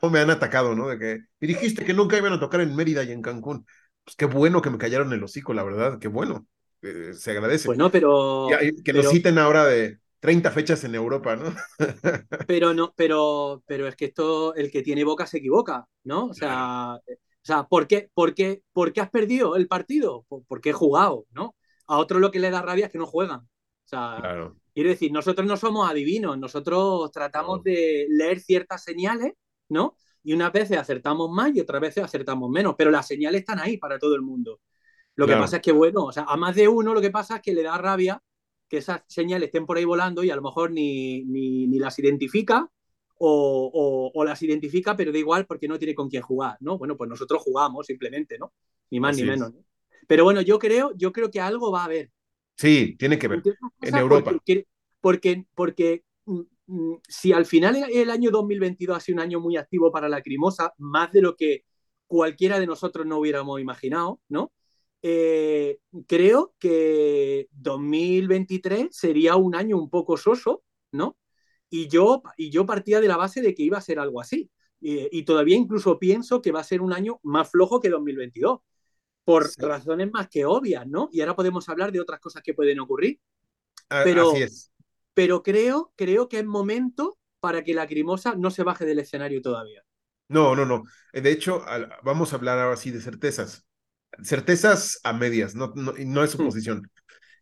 Speaker 1: Cómo me han atacado, ¿no? De que y dijiste que nunca iban a tocar en Mérida y en Cancún. Pues qué bueno que me callaron el hocico, la verdad, qué bueno. Eh, se agradece.
Speaker 3: Bueno, pero.
Speaker 1: Ya, y que nos
Speaker 3: pero
Speaker 1: citen ahora de 30 fechas en Europa, ¿no?
Speaker 3: Pero no, pero, pero es que esto, el que tiene boca se equivoca, ¿no? O sea, eh, o sea ¿por, qué, por, qué, ¿por qué has perdido el partido? Por- Porque he jugado, ¿no? A otro lo que le da rabia es que no juegan. O sea,
Speaker 1: Claro.
Speaker 3: quiero decir, nosotros no somos adivinos, nosotros tratamos
Speaker 1: No.
Speaker 3: de leer ciertas señales, ¿no? Y unas veces acertamos más y otras veces acertamos menos, pero las señales están ahí para todo el mundo. Lo
Speaker 1: Claro.
Speaker 3: que pasa es que, bueno, o sea, a más de uno lo que pasa es que le da rabia que esas señales estén por ahí volando y a lo mejor ni, ni, ni las identifica o, o, o, las identifica, pero da igual porque no tiene con quién jugar, ¿no? Bueno, pues nosotros jugamos simplemente, ¿no? Ni más
Speaker 1: Así
Speaker 3: ni menos. ¿no? Pero bueno, yo creo, yo creo que algo va a haber.
Speaker 1: Sí, tiene que ver. En Europa.
Speaker 3: Porque, porque, porque mm, si al final el, año 2022 ha sido un año muy activo para la Crimosa, más de lo que cualquiera de nosotros no hubiéramos imaginado, ¿no? Eh, creo que 2023 sería un año un poco soso, ¿no? Y yo, y yo partía de la base de que iba a ser algo así. Y, y todavía incluso pienso que va a ser un año más flojo que 2022, por
Speaker 1: Sí.
Speaker 3: razones más que obvias, ¿no? Y ahora podemos hablar de otras cosas que pueden ocurrir. Pero-
Speaker 1: Así es.
Speaker 3: Pero creo, creo que es momento para que la Crimosa no se baje del escenario todavía.
Speaker 1: No, no, no. Eh, De hecho, vamos a hablar ahora sí de certezas. Certezas a medias, no, no, no es suposición.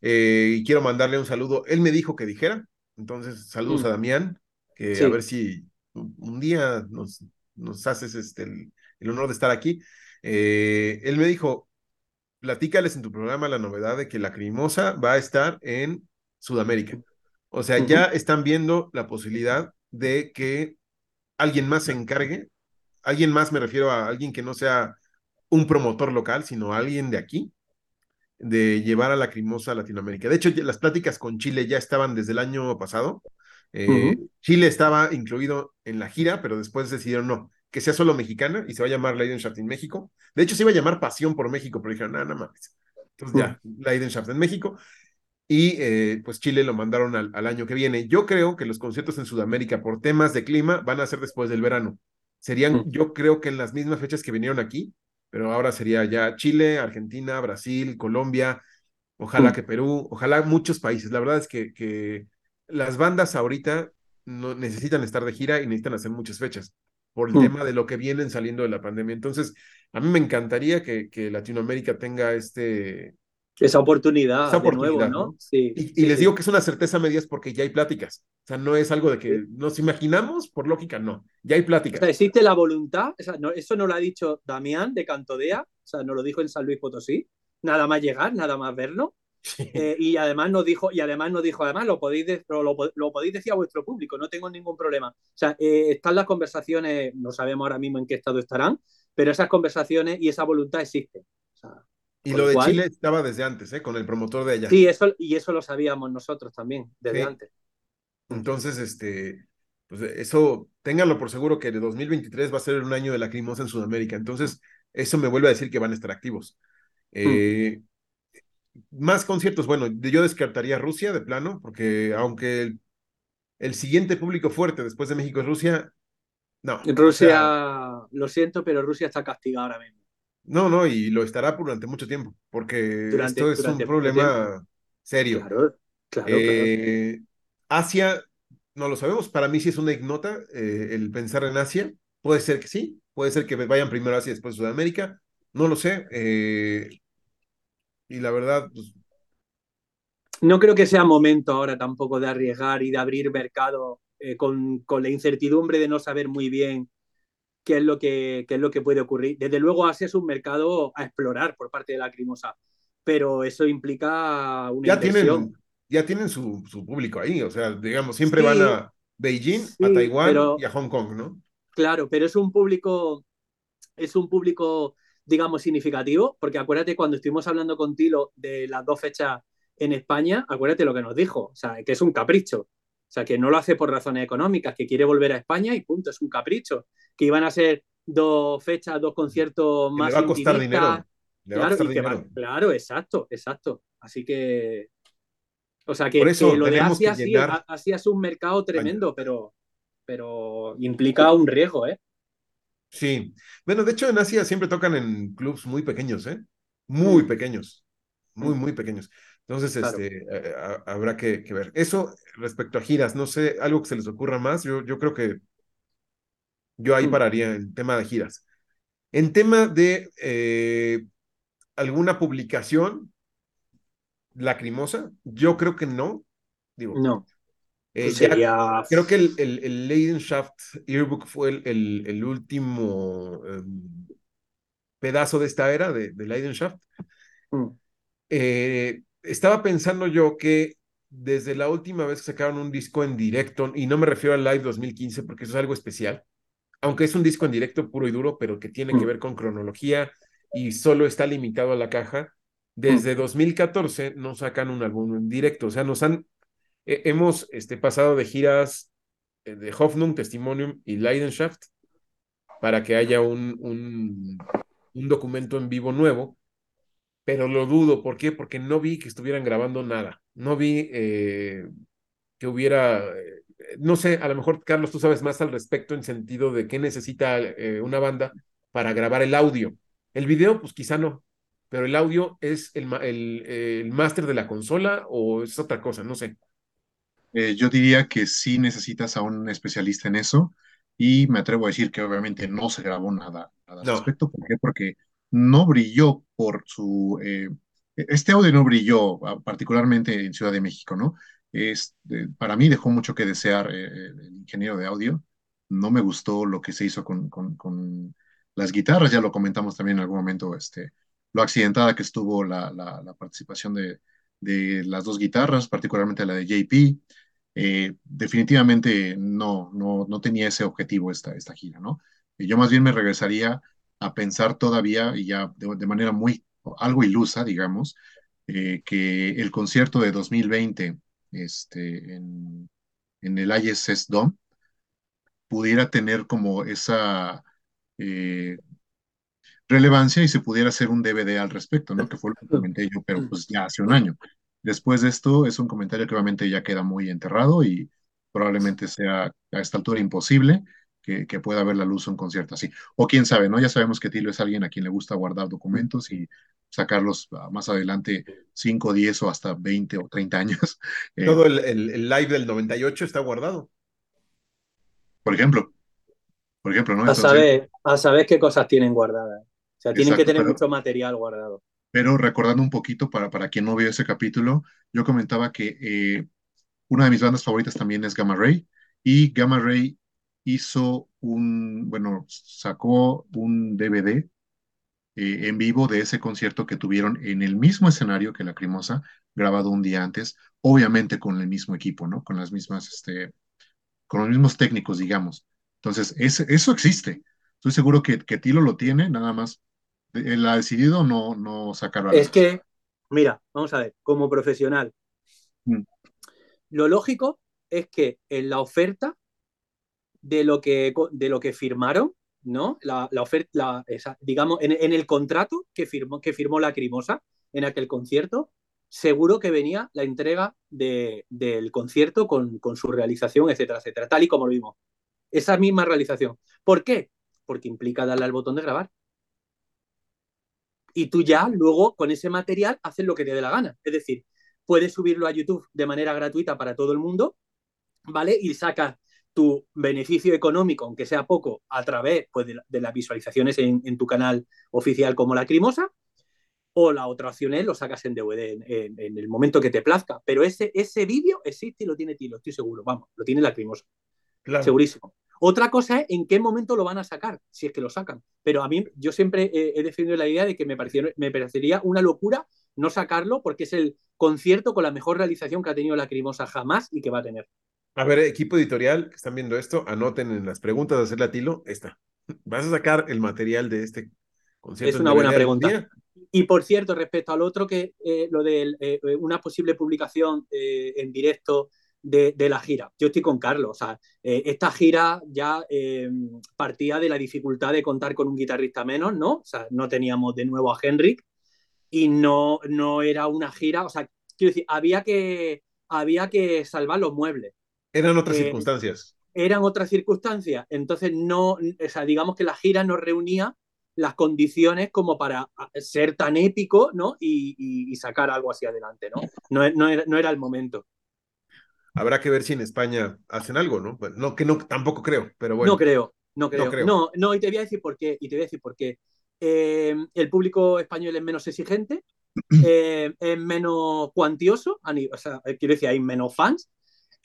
Speaker 1: Eh, y quiero mandarle un saludo. Él me dijo que dijera, entonces saludos
Speaker 3: Mm.
Speaker 1: a Damián, que
Speaker 3: Sí.
Speaker 1: a ver si un día nos, nos haces este, el, el honor de estar aquí. Eh, él me dijo, platícales en tu programa la novedad de que la Crimosa va a estar en Sudamérica. O sea, ya están viendo la posibilidad de que alguien más se encargue, alguien más me refiero a alguien que no sea un promotor local, sino alguien de aquí, de llevar a la Crimosa a Latinoamérica. De hecho, las pláticas con Chile ya estaban desde el año pasado. Eh. Chile estaba incluido en la gira, pero después decidieron no, que sea solo mexicana y se va a llamar Leidenschaft en México. De hecho, se iba a llamar Pasión por México, pero dijeron, nada, no mames. Entonces ya, Leidenschaft en México. Y eh, pues Chile lo mandaron al, al año que viene. Yo creo que los conciertos en Sudamérica por temas de clima van a ser después del verano. Serían,
Speaker 3: Mm.
Speaker 1: yo creo que en las mismas fechas que vinieron aquí, pero ahora sería ya Chile, Argentina, Brasil, Colombia, ojalá
Speaker 3: Mm.
Speaker 1: que Perú, ojalá muchos países. La verdad es que, que las bandas ahorita no necesitan estar de gira y necesitan hacer muchas fechas por el
Speaker 3: Mm.
Speaker 1: tema de lo que vienen saliendo de la pandemia. Entonces, a mí me encantaría que, que Latinoamérica tenga este,
Speaker 3: Esa oportunidad,
Speaker 1: esa
Speaker 3: de nuevo,
Speaker 1: oportunidad,
Speaker 3: ¿no?
Speaker 1: ¿no?
Speaker 3: Sí,
Speaker 1: Y, y
Speaker 3: sí,
Speaker 1: les
Speaker 3: sí.
Speaker 1: digo que es una certeza a medias porque ya hay pláticas. O sea, no es algo de que nos imaginamos, por lógica, no. Ya hay
Speaker 3: O
Speaker 1: pláticas.
Speaker 3: sea, existe la voluntad, o sea, no- eso no lo ha dicho Damián de Cantodea, o sea, nos lo dijo en San Luis Potosí, nada más llegar, nada más verlo, eh, y además nos dijo, y además nos dijo, además lo podéis, de- lo, lo- lo podéis decir a vuestro público, no tengo ningún problema. O sea, eh, están las conversaciones, no sabemos ahora mismo en qué estado estarán, pero esas conversaciones y esa voluntad existen. O sea,
Speaker 1: Y lo de
Speaker 3: cual-
Speaker 1: Chile estaba desde antes, ¿eh? Con el promotor de allá.
Speaker 3: sí, eso, y eso lo sabíamos nosotros también, desde
Speaker 1: Sí.
Speaker 3: antes.
Speaker 1: Entonces, este, pues eso, ténganlo por seguro que de 2023 va a ser un año de lacrimosa en Sudamérica. Entonces, eso me vuelve a decir que van a estar activos. Eh, Más conciertos, bueno, yo descartaría Rusia de plano, porque aunque el, el siguiente público fuerte después de México es Rusia, no. o
Speaker 3: Rusia,
Speaker 1: sea,
Speaker 3: lo siento, pero Rusia está castigada ahora mismo.
Speaker 1: No, no, y lo estará durante mucho tiempo, porque
Speaker 3: Durante-
Speaker 1: esto es un
Speaker 3: durante
Speaker 1: problema serio.
Speaker 3: Claro, claro,
Speaker 1: Eh, Asia, no lo sabemos, para mí sí es una ignota eh, el pensar en Asia. Puede ser que sí, puede ser que vayan primero Asia y después Sudamérica, no lo sé. eh, y la verdad, pues,
Speaker 3: No creo que sea momento ahora tampoco de arriesgar y de abrir mercado eh, con, con la incertidumbre de no saber muy bien qué es lo que, qué es lo que puede ocurrir. Desde luego, Asia es un mercado a explorar por parte de la Crimosa, pero eso implica una
Speaker 1: ya
Speaker 3: inversión.
Speaker 1: Tienen, ya tienen su, su, público ahí, o sea, digamos, siempre
Speaker 3: Sí,
Speaker 1: van a Beijing,
Speaker 3: sí,
Speaker 1: a Taiwán
Speaker 3: pero-
Speaker 1: y a Hong Kong, ¿no?
Speaker 3: Claro, pero es un público, es un público, digamos, significativo, porque acuérdate cuando estuvimos hablando con Tilo de las dos fechas en España, acuérdate lo que nos dijo, o sea, que es un capricho, o sea, que no lo hace por razones económicas, que quiere volver a España y punto, es un capricho, que iban a ser dos fechas, dos conciertos más
Speaker 1: le va a costar dinero. Le va a
Speaker 3: Claro,
Speaker 1: costar
Speaker 3: va- claro, exacto, exacto. Así que, o sea, que,
Speaker 1: Por eso
Speaker 3: que lo de Asia, sí, Asia es un mercado tremendo, pero, pero implica un riesgo, ¿eh?
Speaker 1: Sí. Bueno, de hecho en Asia siempre tocan en clubs muy pequeños, ¿eh? Muy
Speaker 3: Mm.
Speaker 1: pequeños. Muy,
Speaker 3: Mm.
Speaker 1: muy pequeños. Entonces,
Speaker 3: Claro.
Speaker 1: este, eh, ha- habrá que, que ver. Eso respecto a giras, no sé, algo que se les ocurra más, yo, yo creo que yo ahí
Speaker 3: Mm.
Speaker 1: pararía en tema de giras. En tema de eh, alguna publicación lacrimosa, yo creo que no. Digo,
Speaker 3: No,
Speaker 1: eh,
Speaker 3: pues sería...
Speaker 1: Creo que el, el, el Leidenschaft Yearbook fue el, el, el último em, pedazo de esta era de, de Leidenschaft.
Speaker 3: Mm.
Speaker 1: Eh, estaba pensando yo que desde la última vez que sacaron un disco en directo, y no me refiero al Live 2015 porque eso es algo especial, aunque es un disco en directo puro y duro, pero que tiene que
Speaker 3: Mm.
Speaker 1: ver con cronología y solo está limitado a la caja, desde 2014 no sacan un álbum en directo, o sea, nos han, eh, hemos este, pasado de giras eh, de Hoffnung, Testimonium y Leidenschaft para que haya un, un, un documento en vivo nuevo, pero lo dudo, ¿por qué? Porque no vi que estuvieran grabando nada, no vi eh, que hubiera, eh, no sé, a lo mejor Carlos, tú sabes más al respecto en sentido de qué necesita eh, una banda para grabar el audio. El video, pues quizá no, pero el audio es el, el, eh, el máster de la consola o es otra cosa, no sé.
Speaker 2: Eh, yo diría que sí necesitas a un especialista en eso y me atrevo a decir que obviamente no se grabó nada, nada al
Speaker 1: No.
Speaker 2: respecto. ¿Por qué? Porque no brilló por su... eh, este audio no brilló ah, particularmente en Ciudad de México, ¿no? Es, eh, para mí dejó mucho que desear eh, el ingeniero de audio. No me gustó lo que se hizo con, con, con las guitarras, ya lo comentamos también en algún momento, este, lo accidentada que estuvo la, la, la participación de, de las dos guitarras, particularmente la de JP. Eh, definitivamente no, no, no tenía ese objetivo esta, esta gira, ¿no? Yo más bien me regresaría a pensar todavía, y ya de, de manera muy, algo ilusa, digamos, eh, que el concierto de 2020 este, en, en el ISS Dome pudiera tener como esa eh, relevancia y se pudiera hacer un DVD al respecto, ¿no? Que fue lo que comenté yo, pero pues ya hace un año. Después de esto es un comentario que obviamente ya queda muy enterrado y probablemente sea a esta altura imposible que, que pueda ver la luz un concierto así. O quién sabe, ¿no? Ya sabemos que Tilo es alguien a quien le gusta guardar documentos y sacarlos ah, más adelante 5, 10 o hasta 20 o 30 años. Eh,
Speaker 1: Todo el, el, el live del 98 está guardado.
Speaker 2: por ejemplo, por ejemplo, ¿no?
Speaker 3: A
Speaker 2: Entonces,
Speaker 3: saber, a saber qué cosas tienen guardadas. O sea, tienen que tener
Speaker 2: pero-
Speaker 3: mucho material guardado.
Speaker 2: Pero recordando un poquito, para, para quien no vio ese capítulo, yo comentaba que eh, una de mis bandas favoritas también es Gamma Ray, y Gamma Ray hizo un, bueno, sacó un DVD eh, en vivo de ese concierto que tuvieron en el mismo escenario que Lacrimosa, grabado un día antes, obviamente con el mismo equipo, ¿no? Con las mismas, este, con los mismos técnicos, digamos. Entonces, eso existe. Estoy seguro que, que Tilo lo tiene, nada más. Él ha decidido no, no sacarlo a la
Speaker 3: Es que, mira, vamos a ver, como profesional,
Speaker 2: Mm.
Speaker 3: lo lógico es que en la oferta de lo que, de lo que firmaron, ¿no? La, la oferta, la- digamos, en, el contrato que firmó, que firmó Lacrimosa en aquel concierto, seguro que venía la entrega de- del concierto con, con su realización, etcétera, etcétera, tal y como lo vimos. Esa misma realización. ¿Por qué? Porque implica darle al botón de grabar. Y tú ya luego con ese material haces lo que te dé la gana. Es decir, puedes subirlo a YouTube de manera gratuita para todo el mundo, ¿vale? Y sacas tu beneficio económico, aunque sea poco, a través pues, de, la- de las visualizaciones en, en tu canal oficial como Lacrimosa, o la otra opción es lo sacas en DVD en, en- en el momento que te plazca. Pero ese, ese vídeo existe y lo tiene Tilo, estoy seguro. Vamos, lo tiene Lacrimosa,
Speaker 1: Claro.
Speaker 3: segurísimo. Otra cosa es en qué momento lo van a sacar, si es que lo sacan. Pero a mí, yo siempre he, defendido la idea de que me, me parecería una locura no sacarlo porque es el concierto con la mejor realización que ha tenido la Crimosa jamás y que va a tener.
Speaker 1: A ver, equipo editorial que están viendo esto, anoten en las preguntas de hacerle a Tilo esta. ¿Vas a sacar el material de este concierto?
Speaker 3: Es una buena pregunta. Y por cierto, respecto al otro, que eh, lo de eh, una posible publicación eh, en directo de, la gira. Yo estoy con Carlos. O sea, esta gira ya partía de la dificultad de contar con un guitarrista menos, ¿no? O sea, no teníamos de nuevo a Henrik y no, no era una gira. O sea, quiero decir, había que, había que salvar los muebles.
Speaker 1: Eran otras circunstancias.
Speaker 3: Eran otras circunstancias. Entonces, no, o sea, digamos que la gira nos reunía las condiciones como para ser tan épico, ¿no? Y, sacar algo hacia adelante, ¿no? No, no, era, el momento.
Speaker 1: Habrá que ver si en España hacen algo, ¿no? no, que no, tampoco creo, pero bueno.
Speaker 3: No creo, no creo. No, no, y te voy a decir por qué, y te voy a decir por qué. Eh, el público español es menos exigente, eh, es menos cuantioso, o sea, quiero decir, hay menos fans,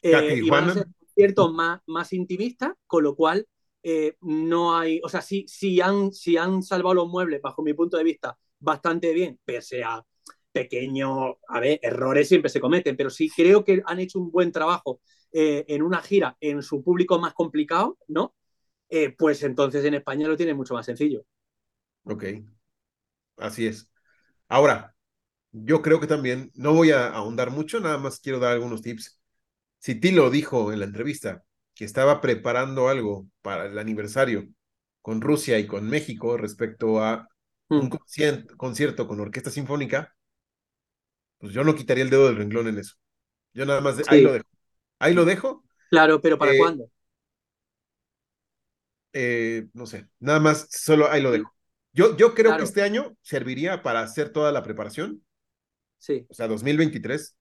Speaker 3: eh, y van a ser conciertos más, más intimistas, con lo cual eh, no hay, o sea, si, si, han, si han salvado los muebles, bajo mi punto de vista, bastante bien, pese a pequeños, a ver, errores siempre se cometen, pero sí creo que han hecho un buen trabajo eh, en una gira en su público más complicado, ¿no? Eh, pues entonces en España lo tiene mucho más sencillo.
Speaker 1: Ok, así es. Ahora, yo creo que también, no voy a ahondar mucho, nada más quiero dar algunos tips. Si Tilo dijo en la entrevista que estaba preparando algo para el aniversario con Rusia y con México respecto a un mm. concierto con orquesta sinfónica, pues yo no quitaría el dedo del renglón en eso. Yo nada más, ahí lo dejo. Ahí lo dejo.
Speaker 3: Claro, pero ¿para eh, cuándo?
Speaker 1: Eh, no sé, nada más, solo ahí lo dejo. Yo, yo creo que este año serviría para hacer toda la preparación.
Speaker 3: Sí.
Speaker 1: O sea, 2023.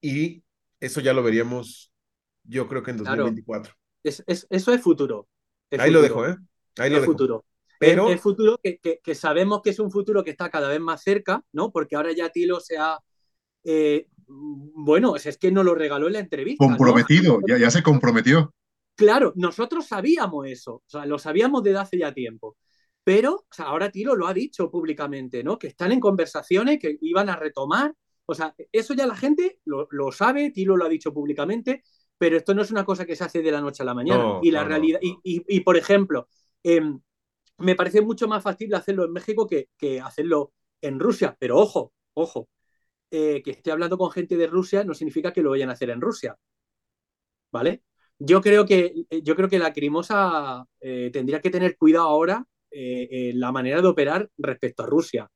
Speaker 1: Y eso ya lo veríamos, yo creo que en 2024
Speaker 3: eso es futuro.
Speaker 1: Ahí lo dejo, ¿eh? Ahí lo
Speaker 3: es futuro. Pero... Es, futuro que, que, sabemos que es un futuro que está cada vez más cerca, ¿no? Porque ahora ya Tilo se ha... Eh, bueno, es que no lo regaló en la entrevista.
Speaker 2: Comprometido, ya, ya se comprometió.
Speaker 3: Claro, nosotros sabíamos eso, o sea, lo sabíamos desde hace ya tiempo. Pero o sea, ahora Tilo lo ha dicho públicamente, ¿no? Que están en conversaciones, que iban a retomar. O sea, eso ya la gente lo, lo sabe, Tilo lo ha dicho públicamente pero esto no es una cosa que se hace de la noche a la mañana. y la realidad, Y, por ejemplo, em, me parece mucho más fácil hacerlo en México que, hacerlo en Rusia, pero ojo, ojo, eh, que esté hablando con gente de Rusia no significa que lo vayan a hacer en Rusia. ¿Vale? Yo creo que, yo creo que la Crimosa eh, tendría que tener cuidado ahora eh, en la manera de operar respecto a Rusia.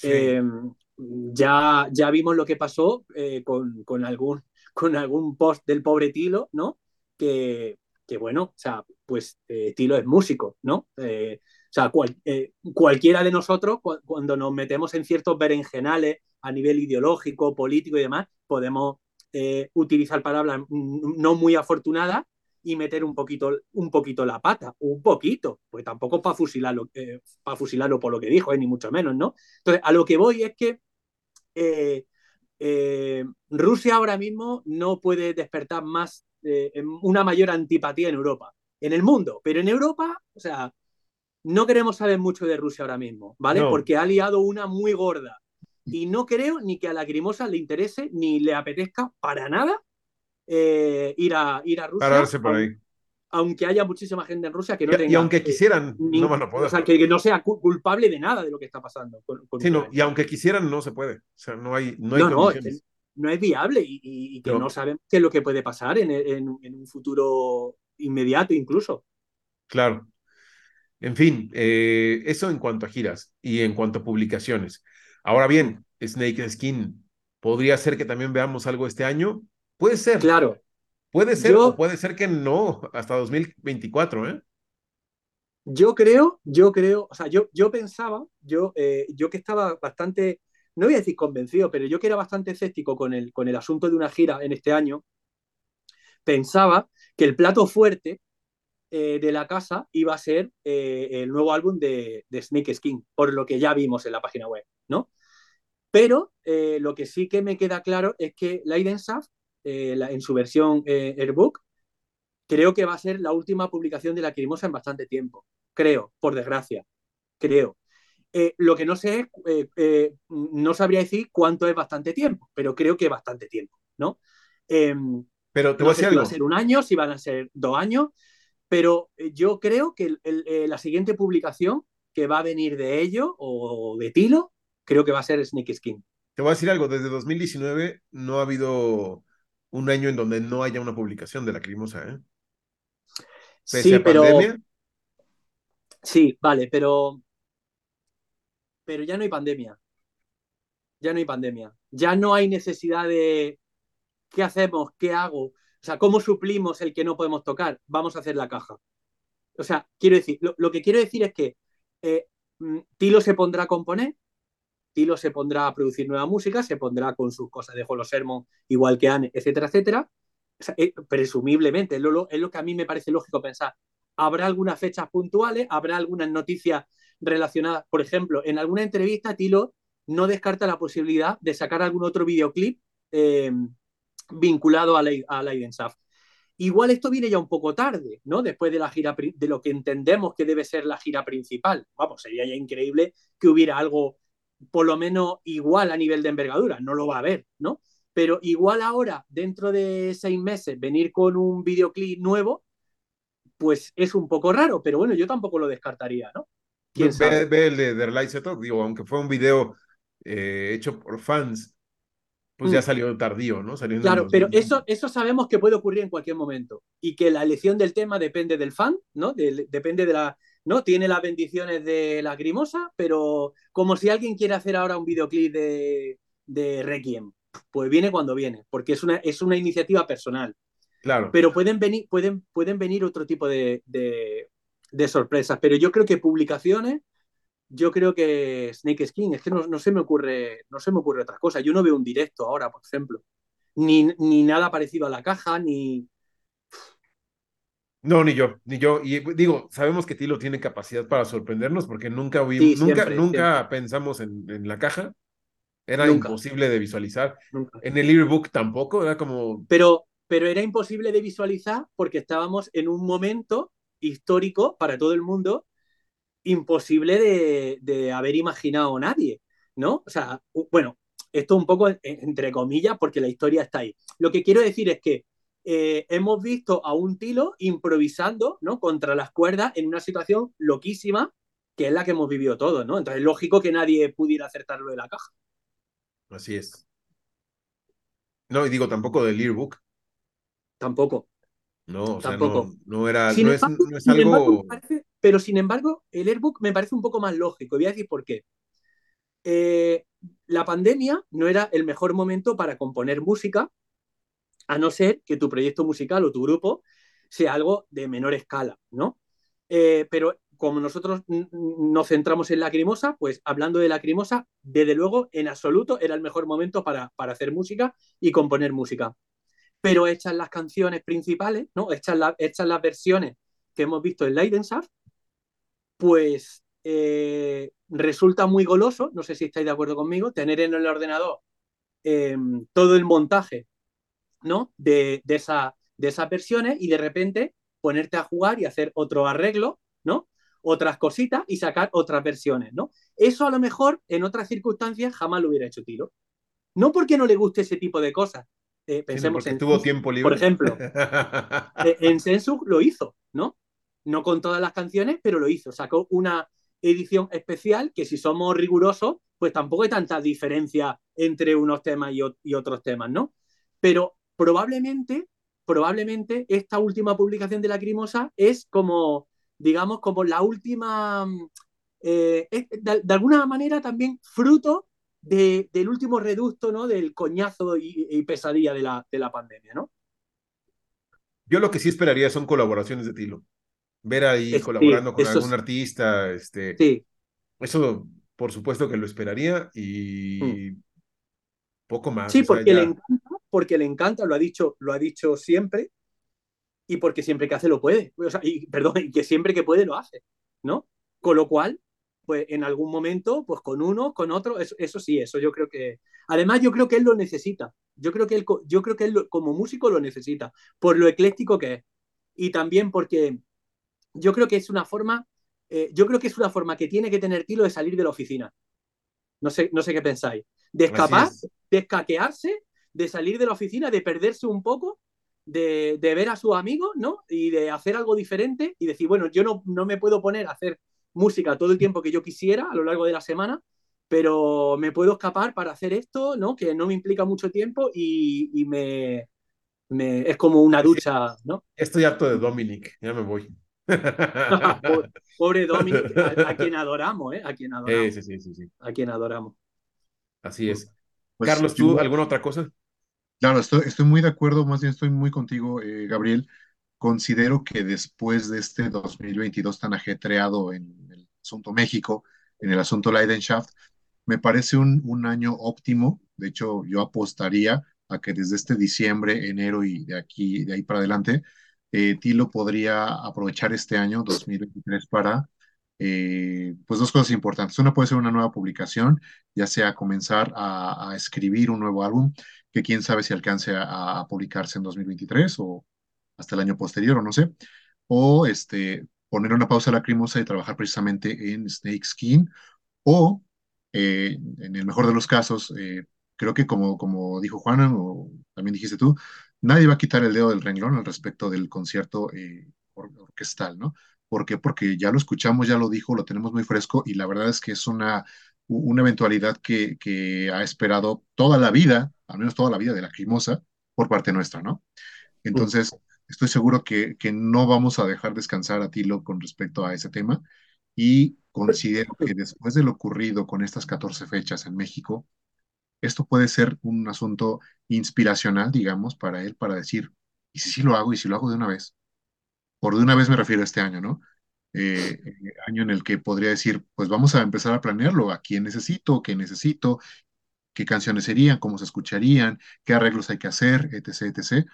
Speaker 3: Em, ya, ya vimos lo que pasó con, con, algún, con algún post del pobre Tilo, ¿no? Que, que bueno, o sea, pues eh, Tilo es músico, ¿no? Eh, o sea, eh, cualquiera de nosotros, cuando nos metemos en ciertos berenjenales a nivel ideológico, político y demás, podemos utilizar palabras no muy afortunadas y meter un poquito, un poquito la pata, un poquito, pues tampoco para fusilarlo, para fusilarlo por lo que dijo, ni mucho menos, ¿no? Entonces, a lo que voy es que eh, Rusia ahora mismo no puede despertar más eh, una mayor antipatía en Europa, en el mundo, pero en Europa, o sea, no queremos saber mucho de Rusia ahora mismo, ¿vale? Porque ha liado una muy gorda. Y no creo ni que a la Grimosa le interese ni le apetezca para nada eh, ir, a, ir a Rusia.
Speaker 1: por ahí
Speaker 3: aunque haya muchísima gente en Rusia que no tenga.
Speaker 1: Y aunque quisieran, no van a poder.
Speaker 3: O sea, que, no sea culpable de nada de lo que está pasando.
Speaker 1: sí, no, y aunque quisieran, no se puede. O sea, no hay. No, hay no,
Speaker 3: no, es viable y, que no. sabemos qué es lo que puede pasar en, en, un futuro inmediato, incluso.
Speaker 1: Claro. En fin, eh, eso en cuanto a giras y en cuanto a publicaciones. Ahora bien, Snake Skin, ¿podría ser que también veamos algo este año? Puede ser.
Speaker 3: Claro.
Speaker 1: Puede ser o puede ser que no, hasta 2024, ¿eh?
Speaker 3: Yo creo, yo creo, o sea, yo, yo pensaba, yo, eh, yo que estaba bastante, no voy a decir convencido, pero yo que era bastante escéptico con el, con el asunto de una gira en este año, pensaba que el plato fuerte eh, de la casa iba a ser eh, el nuevo álbum de, de, Snake Skin, por lo que ya vimos en la página web, ¿no? Pero lo que sí que me queda claro es que Leiden Shaft eh, en su versión eh, Airbook, creo que va a ser la última publicación de La Crimosa en bastante tiempo. Creo, por desgracia. Creo. Eh, lo que no sé es, eh, no sabría decir cuánto es bastante tiempo, pero creo que bastante tiempo, ¿no? Em,
Speaker 1: pero te voy a decir
Speaker 3: si
Speaker 1: algo.
Speaker 3: va a ser un año, si van a ser dos años, pero yo creo que la siguiente publicación que va a venir de ello o de Tilo, creo que va a ser Snake Skin.
Speaker 1: Te voy a decir algo, desde 2019 no ha habido un año en donde no haya una publicación de la Crimosa, ¿eh?
Speaker 3: sí, pero... Sí, vale, pero pero ya no hay pandemia. Ya no hay pandemia. Ya no hay necesidad de qué hacemos, qué hago. O sea, ¿cómo suplimos el que no podemos tocar? Vamos a hacer la caja. O sea, quiero decir, lo, que quiero decir es que eh, mm, Tilo se pondrá a componer, Tilo se pondrá a producir nueva música, se pondrá con sus cosas de Holo Sermon, igual que Anne, etcétera, etcétera. Eh, presumiblemente, es lo, es lo que a mí me parece lógico pensar. Habrá algunas fechas puntuales, habrá algunas noticias relacionadas. Por ejemplo, en alguna entrevista, Tilo no descarta la posibilidad de sacar algún otro videoclip eh, vinculado a, la, a Igual esto viene ya un poco tarde, ¿no? Después de la gira, de lo que entendemos que debe ser la gira principal. Vamos, sería ya increíble que hubiera algo por lo menos igual a nivel de envergadura. No lo va a haber, ¿no? Pero igual ahora, dentro de seis meses, venir con un videoclip nuevo, pues es un poco raro, pero bueno, yo tampoco lo descartaría, ¿no?
Speaker 1: Ve, el de The Light digo, aunque fue un video eh, hecho por fans, pues ya mm. salió tardío, ¿no? Salió
Speaker 3: claro, pero eso, eso sabemos que puede ocurrir en cualquier momento y que la elección del tema depende del fan, ¿no? depende de la, ¿no? Tiene las bendiciones de la grimosa, pero como si alguien quiere hacer ahora un videoclip de, de Requiem, pues viene cuando viene, porque es una, es una iniciativa personal.
Speaker 1: Claro.
Speaker 3: Pero pueden venir, pueden, pueden venir otro tipo de, de sorpresas. Pero yo creo que publicaciones, yo creo que Snake Skin, es que no, se me ocurre, no se me ocurre otra cosa. Yo no veo un directo ahora, por ejemplo. Ni, ni nada parecido a la caja, ni.
Speaker 1: No, ni yo, ni yo. Y digo, sabemos que Tilo tiene capacidad para sorprendernos porque nunca nunca, nunca pensamos en, la caja. Era imposible de visualizar. En el ebook tampoco, era como.
Speaker 3: Pero, pero era imposible de visualizar porque estábamos en un momento histórico para todo el mundo, imposible de, haber imaginado nadie, ¿no? O sea, bueno, esto un poco entre comillas porque la historia está ahí. Lo que quiero decir es que eh, hemos visto a un Tilo improvisando, ¿no? Contra las cuerdas en una situación loquísima que es la que hemos vivido todos, ¿no? Entonces es lógico que nadie pudiera acertarlo de la caja.
Speaker 1: Así es. No, y digo tampoco del yearbook.
Speaker 3: Tampoco.
Speaker 1: No, o sea, no, era, no, es, algo...
Speaker 3: pero sin embargo, el Airbook me parece un poco más lógico. Y voy a decir por qué. Eh, la pandemia no era el mejor momento para componer música, a no ser que tu proyecto musical o tu grupo sea algo de menor escala, ¿no? Eh, pero como nosotros nos centramos en Lacrimosa, pues hablando de Lacrimosa, desde luego, en absoluto era el mejor momento para, hacer música y componer música pero hechas las canciones principales, ¿no? Hechas, las versiones que hemos visto en Leidenschaft, pues eh, resulta muy goloso, no sé si estáis de acuerdo conmigo, tener en el ordenador em, todo el montaje, ¿no? De, de, de esas versiones y de repente ponerte a jugar y hacer otro arreglo, ¿no? Otras cositas y sacar otras versiones, ¿no? Eso a lo mejor en otras circunstancias jamás lo hubiera hecho Tiro. No porque no le guste ese tipo de cosas, eh, pensemos en.
Speaker 1: Tuvo tiempo libre.
Speaker 3: Por ejemplo, eh, en Sensu lo hizo, ¿no? No con todas las canciones, pero lo hizo. Sacó una edición especial que, si somos rigurosos, pues tampoco hay tanta diferencia entre unos temas y, otros temas, ¿no? Pero probablemente, probablemente esta última publicación de la Crimosa es como, digamos, como la última. Eh, de, alguna manera también fruto del último reducto, ¿no? Del coñazo y, pesadilla de la, de la pandemia, ¿no?
Speaker 1: Yo lo que sí esperaría son colaboraciones de Tilo. Ver ahí colaborando con algún artista, este.
Speaker 3: Sí.
Speaker 1: Eso, por supuesto que lo esperaría y mm. poco más.
Speaker 3: Sí, porque le encanta, porque le encanta, lo ha dicho, lo ha dicho siempre, y porque siempre que hace lo puede. O sea, y, perdón, y que siempre que puede lo hace, ¿no? Con lo cual, pues en algún momento, pues con uno, con otro, eso, sí, eso yo creo que... Además, yo creo que él lo necesita. Yo creo que él, yo creo que él como músico lo necesita, por lo ecléctico que es. y también porque yo creo que es una forma, eh, yo creo que es una forma que tiene que tener Tilo de salir de la oficina. No sé, no sé qué pensáis. De escapar, de escaquearse, de salir de la oficina, de perderse un poco, de, de, ver a sus amigos, ¿no? Y de hacer algo diferente y decir, bueno, yo no, no me puedo poner a hacer música todo el tiempo que yo quisiera a lo largo de la semana, pero me puedo escapar para hacer esto, ¿no? Que no me implica mucho tiempo y, y me, me, es como una ducha, ¿no?
Speaker 1: Estoy harto de Dominic, ya me voy.
Speaker 3: Pobre Dominic, a, quien adoramos, ¿eh? A quien adoramos.
Speaker 1: Sí, sí, sí, sí.
Speaker 3: A quien adoramos.
Speaker 1: Así es. Pues, Carlos, ¿tú alguna otra cosa?
Speaker 2: Claro, estoy, estoy muy de acuerdo, más bien estoy muy contigo, eh, Gabriel. Considero que después de este 2022 tan ajetreado en el asunto México, en el asunto Leidenschaft, me parece un, un año óptimo. De hecho, yo apostaría a que desde este diciembre, enero y de aquí, de ahí para adelante, eh, Tilo podría aprovechar este año 2023 para, eh, pues, dos cosas importantes. Una puede ser una nueva publicación, ya sea comenzar a, escribir un nuevo álbum, que quién sabe si alcance a, publicarse en 2023 o hasta el año posterior, o no sé. O este, poner una pausa lacrimosa y trabajar precisamente en Snake Skin. O, eh, en el mejor de los casos, creo que como, como dijo Juana, o también dijiste tú, nadie va a quitar el dedo del renglón al respecto del concierto eh, orquestal, ¿no? ¿Por qué? Porque ya lo escuchamos, ya lo dijo, lo tenemos muy fresco y la verdad es que es una, una eventualidad que, que ha esperado toda la vida, al menos toda la vida de la Crimosa, por parte nuestra, ¿no? Entonces, estoy seguro que, que no vamos a dejar descansar a Tilo con respecto a ese tema y considero que después de lo ocurrido con estas 14 fechas en México, esto puede ser un asunto inspiracional, digamos, para él, para decir, ¿y si sí lo hago? ¿Y si lo hago de una vez? Por de una vez me refiero a este año, ¿no? Eh, eh, año en el que podría decir, pues vamos a empezar a planearlo, a quién necesito, qué necesito, qué canciones serían, cómo se escucharían, qué arreglos hay que hacer, etc., etc.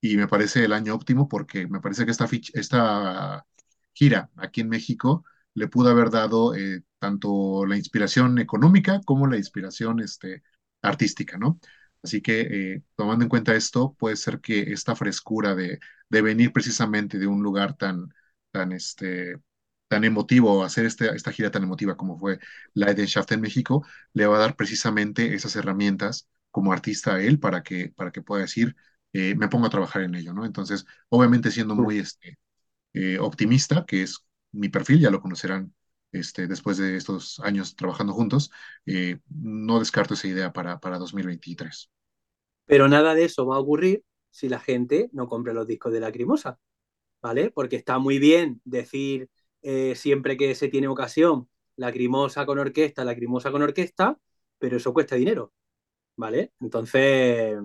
Speaker 2: Y me parece el año óptimo porque me parece que esta, esta gira aquí en México le pudo haber dado eh, tanto la inspiración económica como la inspiración este, artística, ¿no? Así que tomando en cuenta esto, puede ser que esta frescura de, de venir precisamente de un lugar tan, tan, este, tan emotivo, hacer este, esta gira tan emotiva como fue la Edenshaft en México, le va a dar precisamente esas herramientas como artista a él para que, para que pueda decir, eh, me pongo a trabajar en ello, ¿no? Entonces, obviamente siendo muy este, eh, optimista, que es mi perfil, ya lo conocerán este, después de estos años trabajando juntos, eh, no descarto esa idea para, para 2023.
Speaker 3: Pero nada de eso va a ocurrir si la gente no compra los discos de Lacrimosa, ¿vale? Porque está muy bien decir eh, siempre que se tiene ocasión, Lacrimosa con orquesta, Lacrimosa con orquesta, pero eso cuesta dinero, ¿vale? Entonces,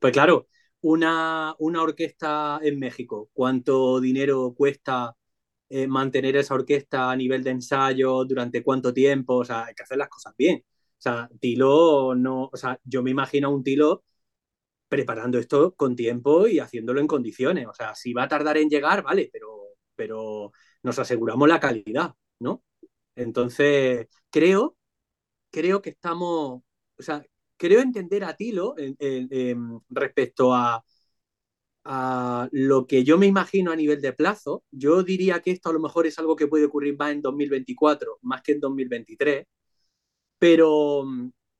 Speaker 3: pues claro, una, una orquesta en México, ¿cuánto dinero cuesta eh, mantener esa orquesta a nivel de ensayo durante cuánto tiempo, o sea, hay que hacer las cosas bien. O sea, Tilo no, o sea, yo me imagino a un Tilo preparando esto con tiempo y haciéndolo en condiciones. O sea, si va a tardar en llegar, vale, pero, pero nos aseguramos la calidad, ¿no? Entonces, creo, creo que estamos, o sea, creo entender a Tilo respecto a, a lo que yo me imagino a nivel de plazo, yo diría que esto a lo mejor es algo que puede ocurrir más en 2024, más que en 2023, pero,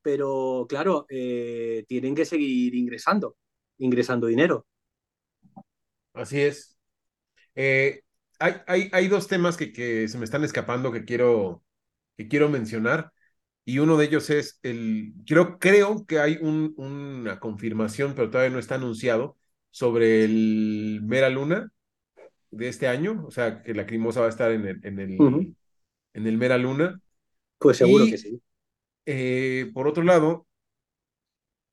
Speaker 3: pero claro, eh, tienen que seguir ingresando, ingresando dinero.
Speaker 1: Así es. Eh, hay, hay, hay, dos temas que, que, se me están escapando que quiero, que quiero mencionar. Y uno de ellos es el, creo, creo que hay un, una confirmación, pero todavía no está anunciado, sobre el Mera Luna de este año, o sea, que la Crimosa va a estar en el, en el, en el Mera Luna.
Speaker 3: Pues seguro que sí.
Speaker 1: Eh, por otro lado,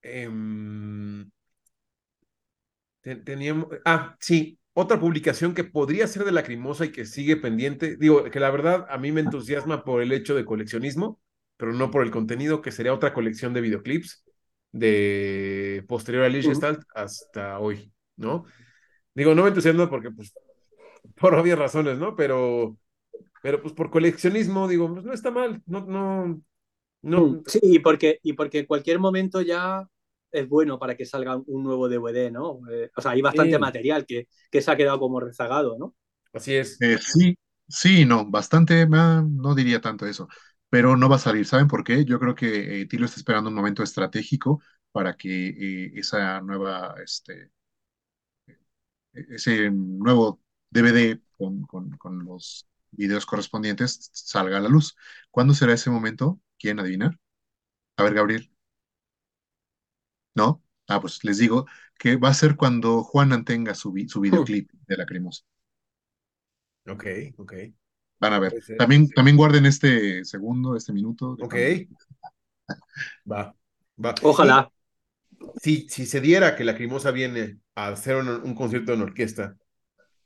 Speaker 1: em, teníamos, ah, sí, otra publicación que podría ser de la Crimosa y que sigue pendiente, digo, que la verdad a mí me entusiasma por el hecho de coleccionismo, pero no por el contenido, que sería otra colección de videoclips de posterior a Liechtenstein hasta hoy. ¿no? Digo, no me entusiasmo porque, pues, por obvias razones, ¿no? Pero, pero pues por coleccionismo, digo, pues no está mal, no, no, no.
Speaker 3: Mm, sí, y porque, y porque en cualquier momento ya es bueno para que salga un nuevo DVD, ¿no? Eh, o sea, hay bastante material que, que se ha quedado como rezagado, ¿no?
Speaker 1: Así es.
Speaker 2: Eh, sí, sí, no, bastante, no diría tanto eso, pero no va a salir. ¿Saben por qué? Yo creo que eh, Tilo está esperando un momento estratégico para que esa nueva, este, ese nuevo DVD con, con, con los videos correspondientes salga a la luz. ¿Cuándo será ese momento? ¿Quieren adivinar? A ver, Gabriel. ¿No? Ah, pues les digo que va a ser cuando Juanan tenga su, su videoclip de la cremosa.
Speaker 1: Ok, ok.
Speaker 2: Van a ver. También, también guarden este segundo, este minuto.
Speaker 1: Ok. Va, va.
Speaker 3: Ojalá.
Speaker 1: Si, si se diera que la Crimosa viene a hacer un, concierto en orquesta,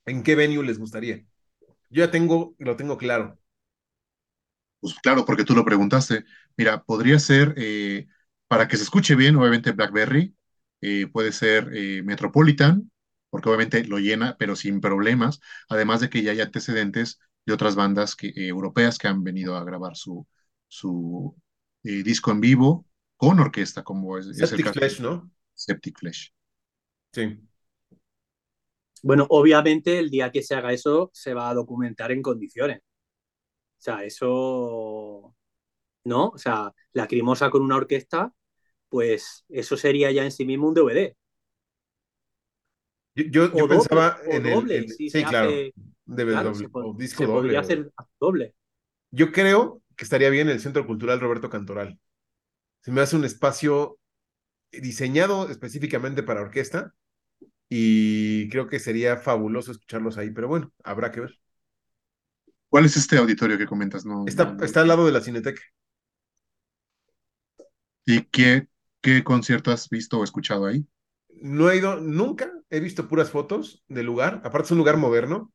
Speaker 1: ¿en qué venue les gustaría? Yo ya tengo, lo tengo claro.
Speaker 2: Pues claro, porque tú lo preguntaste. Mira, podría ser, eh, para que se escuche bien, obviamente Blackberry, eh, puede ser eh, Metropolitan, porque obviamente lo llena, pero sin problemas, además de que ya hay antecedentes de otras bandas que, europeas que han venido a grabar su, su disco en vivo con orquesta, como es,
Speaker 1: Septic Flesh, ¿no?
Speaker 2: Septic Flesh.
Speaker 1: Sí.
Speaker 3: Bueno, obviamente el día que se haga eso se va a documentar en condiciones. O sea, eso, ¿no? O sea, la crimosa con una orquesta, pues eso sería ya en sí mismo un DVD.
Speaker 1: Yo, yo, pensaba en el, sí, claro, DVD doble, o disco
Speaker 3: se podría hacer doble.
Speaker 1: Yo creo que estaría bien el Centro Cultural Roberto Cantoral. Se me hace un espacio diseñado específicamente para orquesta y creo que sería fabuloso escucharlos ahí, pero bueno, habrá que ver.
Speaker 2: ¿Cuál es este auditorio que comentas? No,
Speaker 1: está, está al lado de la Cineteca.
Speaker 2: ¿Y qué, qué concierto has visto o escuchado ahí?
Speaker 1: No he ido nunca, he visto puras fotos del lugar. Aparte es un lugar moderno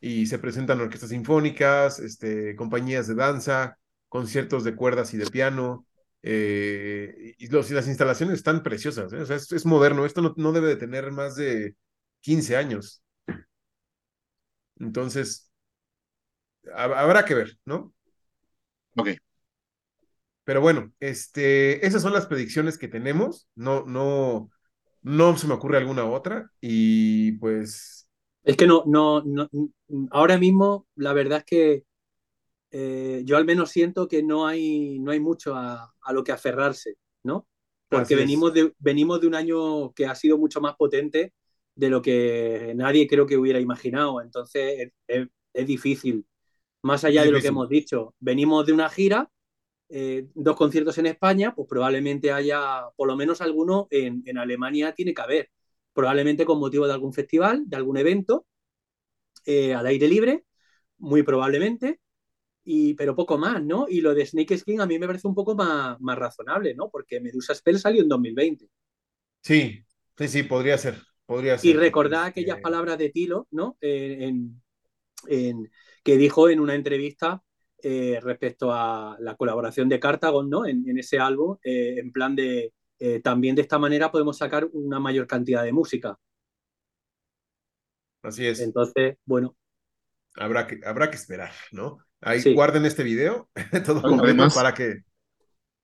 Speaker 1: y se presentan orquestas sinfónicas, este, compañías de danza, conciertos de cuerdas y de piano. Eh, y, los, y, las instalaciones están preciosas, ¿eh? o sea, es, moderno, esto no, no, debe de tener más de 15 años. Entonces, habrá que ver, ¿no?
Speaker 2: Ok.
Speaker 1: Pero bueno, este, esas son las predicciones que tenemos, no, no, no se me ocurre alguna otra y pues...
Speaker 3: Es que no, no, no ahora mismo la verdad es que eh, yo al menos siento que no hay, no hay mucho a, lo que aferrarse, ¿no? Porque venimos de, venimos de un año que ha sido mucho más potente de lo que nadie creo que hubiera imaginado. Entonces es, difícil. Más allá de lo que hemos dicho, venimos de una gira, eh, dos conciertos en España, pues probablemente haya, por lo menos alguno en, en, Alemania tiene que haber. Probablemente con motivo de algún festival, de algún evento, eh, al aire libre, muy probablemente pero poco más, ¿no? Y lo de Snake Skin a mí me parece un poco más, más razonable, ¿no? Porque Medusa Spell salió en 2020.
Speaker 1: Sí, sí, sí, podría ser. Podría ser
Speaker 3: y recordad aquellas palabras de Tilo, ¿no? en, en, que dijo en una entrevista eh, respecto a la colaboración de Cartagon, ¿no? En, ese álbum, eh, en plan de eh, también de esta manera podemos sacar una mayor cantidad de música.
Speaker 1: Así es.
Speaker 3: Entonces, bueno.
Speaker 1: Habrá que, habrá que esperar, ¿no? Ahí guarden este video, todo
Speaker 2: además,
Speaker 1: para que.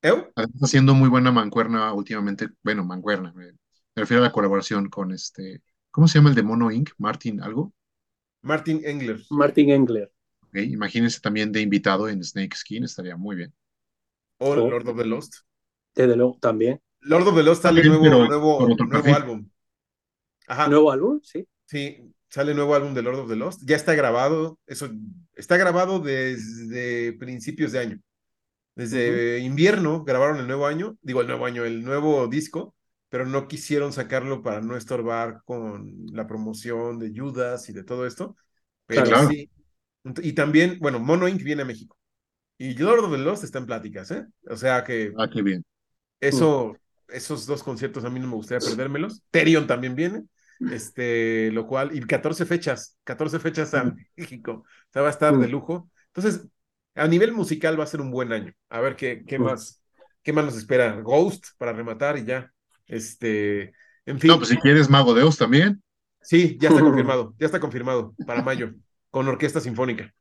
Speaker 2: ¿Eu? Está haciendo muy buena mancuerna últimamente. Bueno, mancuerna. Me, refiero a la colaboración con este. ¿Cómo se llama el de Mono Inc? Martin, ¿algo?
Speaker 1: Martin Engler.
Speaker 3: Martin Engler.
Speaker 2: Okay, imagínense también de invitado en Snake Skin, estaría muy bien.
Speaker 1: O Lord of the Lost.
Speaker 3: Desde luego, también.
Speaker 1: Lord of the Lost sale nuevo, nuevo, nuevo álbum.
Speaker 3: Ajá. ¿Nuevo álbum? Sí.
Speaker 1: Sí, sale nuevo álbum de Lord of the Lost. Ya está grabado, eso está grabado desde principios de año. Desde invierno grabaron el nuevo año, digo el nuevo año, el nuevo disco, pero no quisieron sacarlo para no estorbar con la promoción de Judas y de todo esto. Pero sí. Y también, bueno, Mono Inc. viene a México. Y Lord of the Lost está en pláticas, ¿eh? O sea que.
Speaker 2: Ah, qué bien.
Speaker 1: Eso, esos dos conciertos a mí no me gustaría perdérmelos. Terion también viene este, lo cual, y 14 fechas, 14 fechas a México, o sea, va a estar de lujo. Entonces, a nivel musical va a ser un buen año. A ver qué, qué más, qué más nos espera. Ghost para rematar y ya. Este, en fin.
Speaker 2: No, pues si quieres Mago de Oz también.
Speaker 1: Sí, ya está confirmado, ya está confirmado para mayo, con orquesta sinfónica.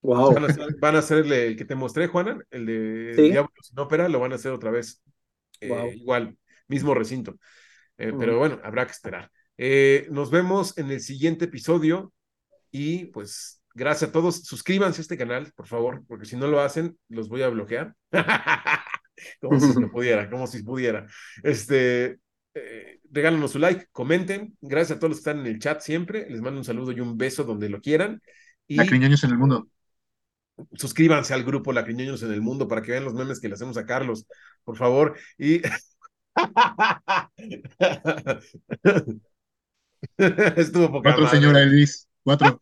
Speaker 3: Wow.
Speaker 1: Van a, hacer, el que te mostré, Juana, el de Diablos sin ópera, lo van a hacer otra vez. Eh, igual, mismo recinto. Eh, pero bueno, habrá que esperar. Eh, nos vemos en el siguiente episodio y pues gracias a todos. Suscríbanse a este canal, por favor, porque si no lo hacen, los voy a bloquear. como si pudiera, como si pudiera. Este, eh, regálanos su like, comenten. Gracias a todos los que están en el chat siempre. Les mando un saludo y un beso donde lo quieran. Y
Speaker 2: Lacriñoños en el mundo.
Speaker 1: suscríbanse al grupo Lacriñoños en el mundo para que vean los memes que le hacemos a Carlos, por favor. Y estuvo poca
Speaker 2: Cuatro,
Speaker 1: madre.
Speaker 2: señora Elvis. Cuatro.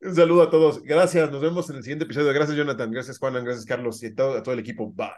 Speaker 1: Un saludo a todos. Gracias. Nos vemos en el siguiente episodio. Gracias, Jonathan. Gracias, Juanan. Gracias, Carlos. Y a todo el equipo. Bye.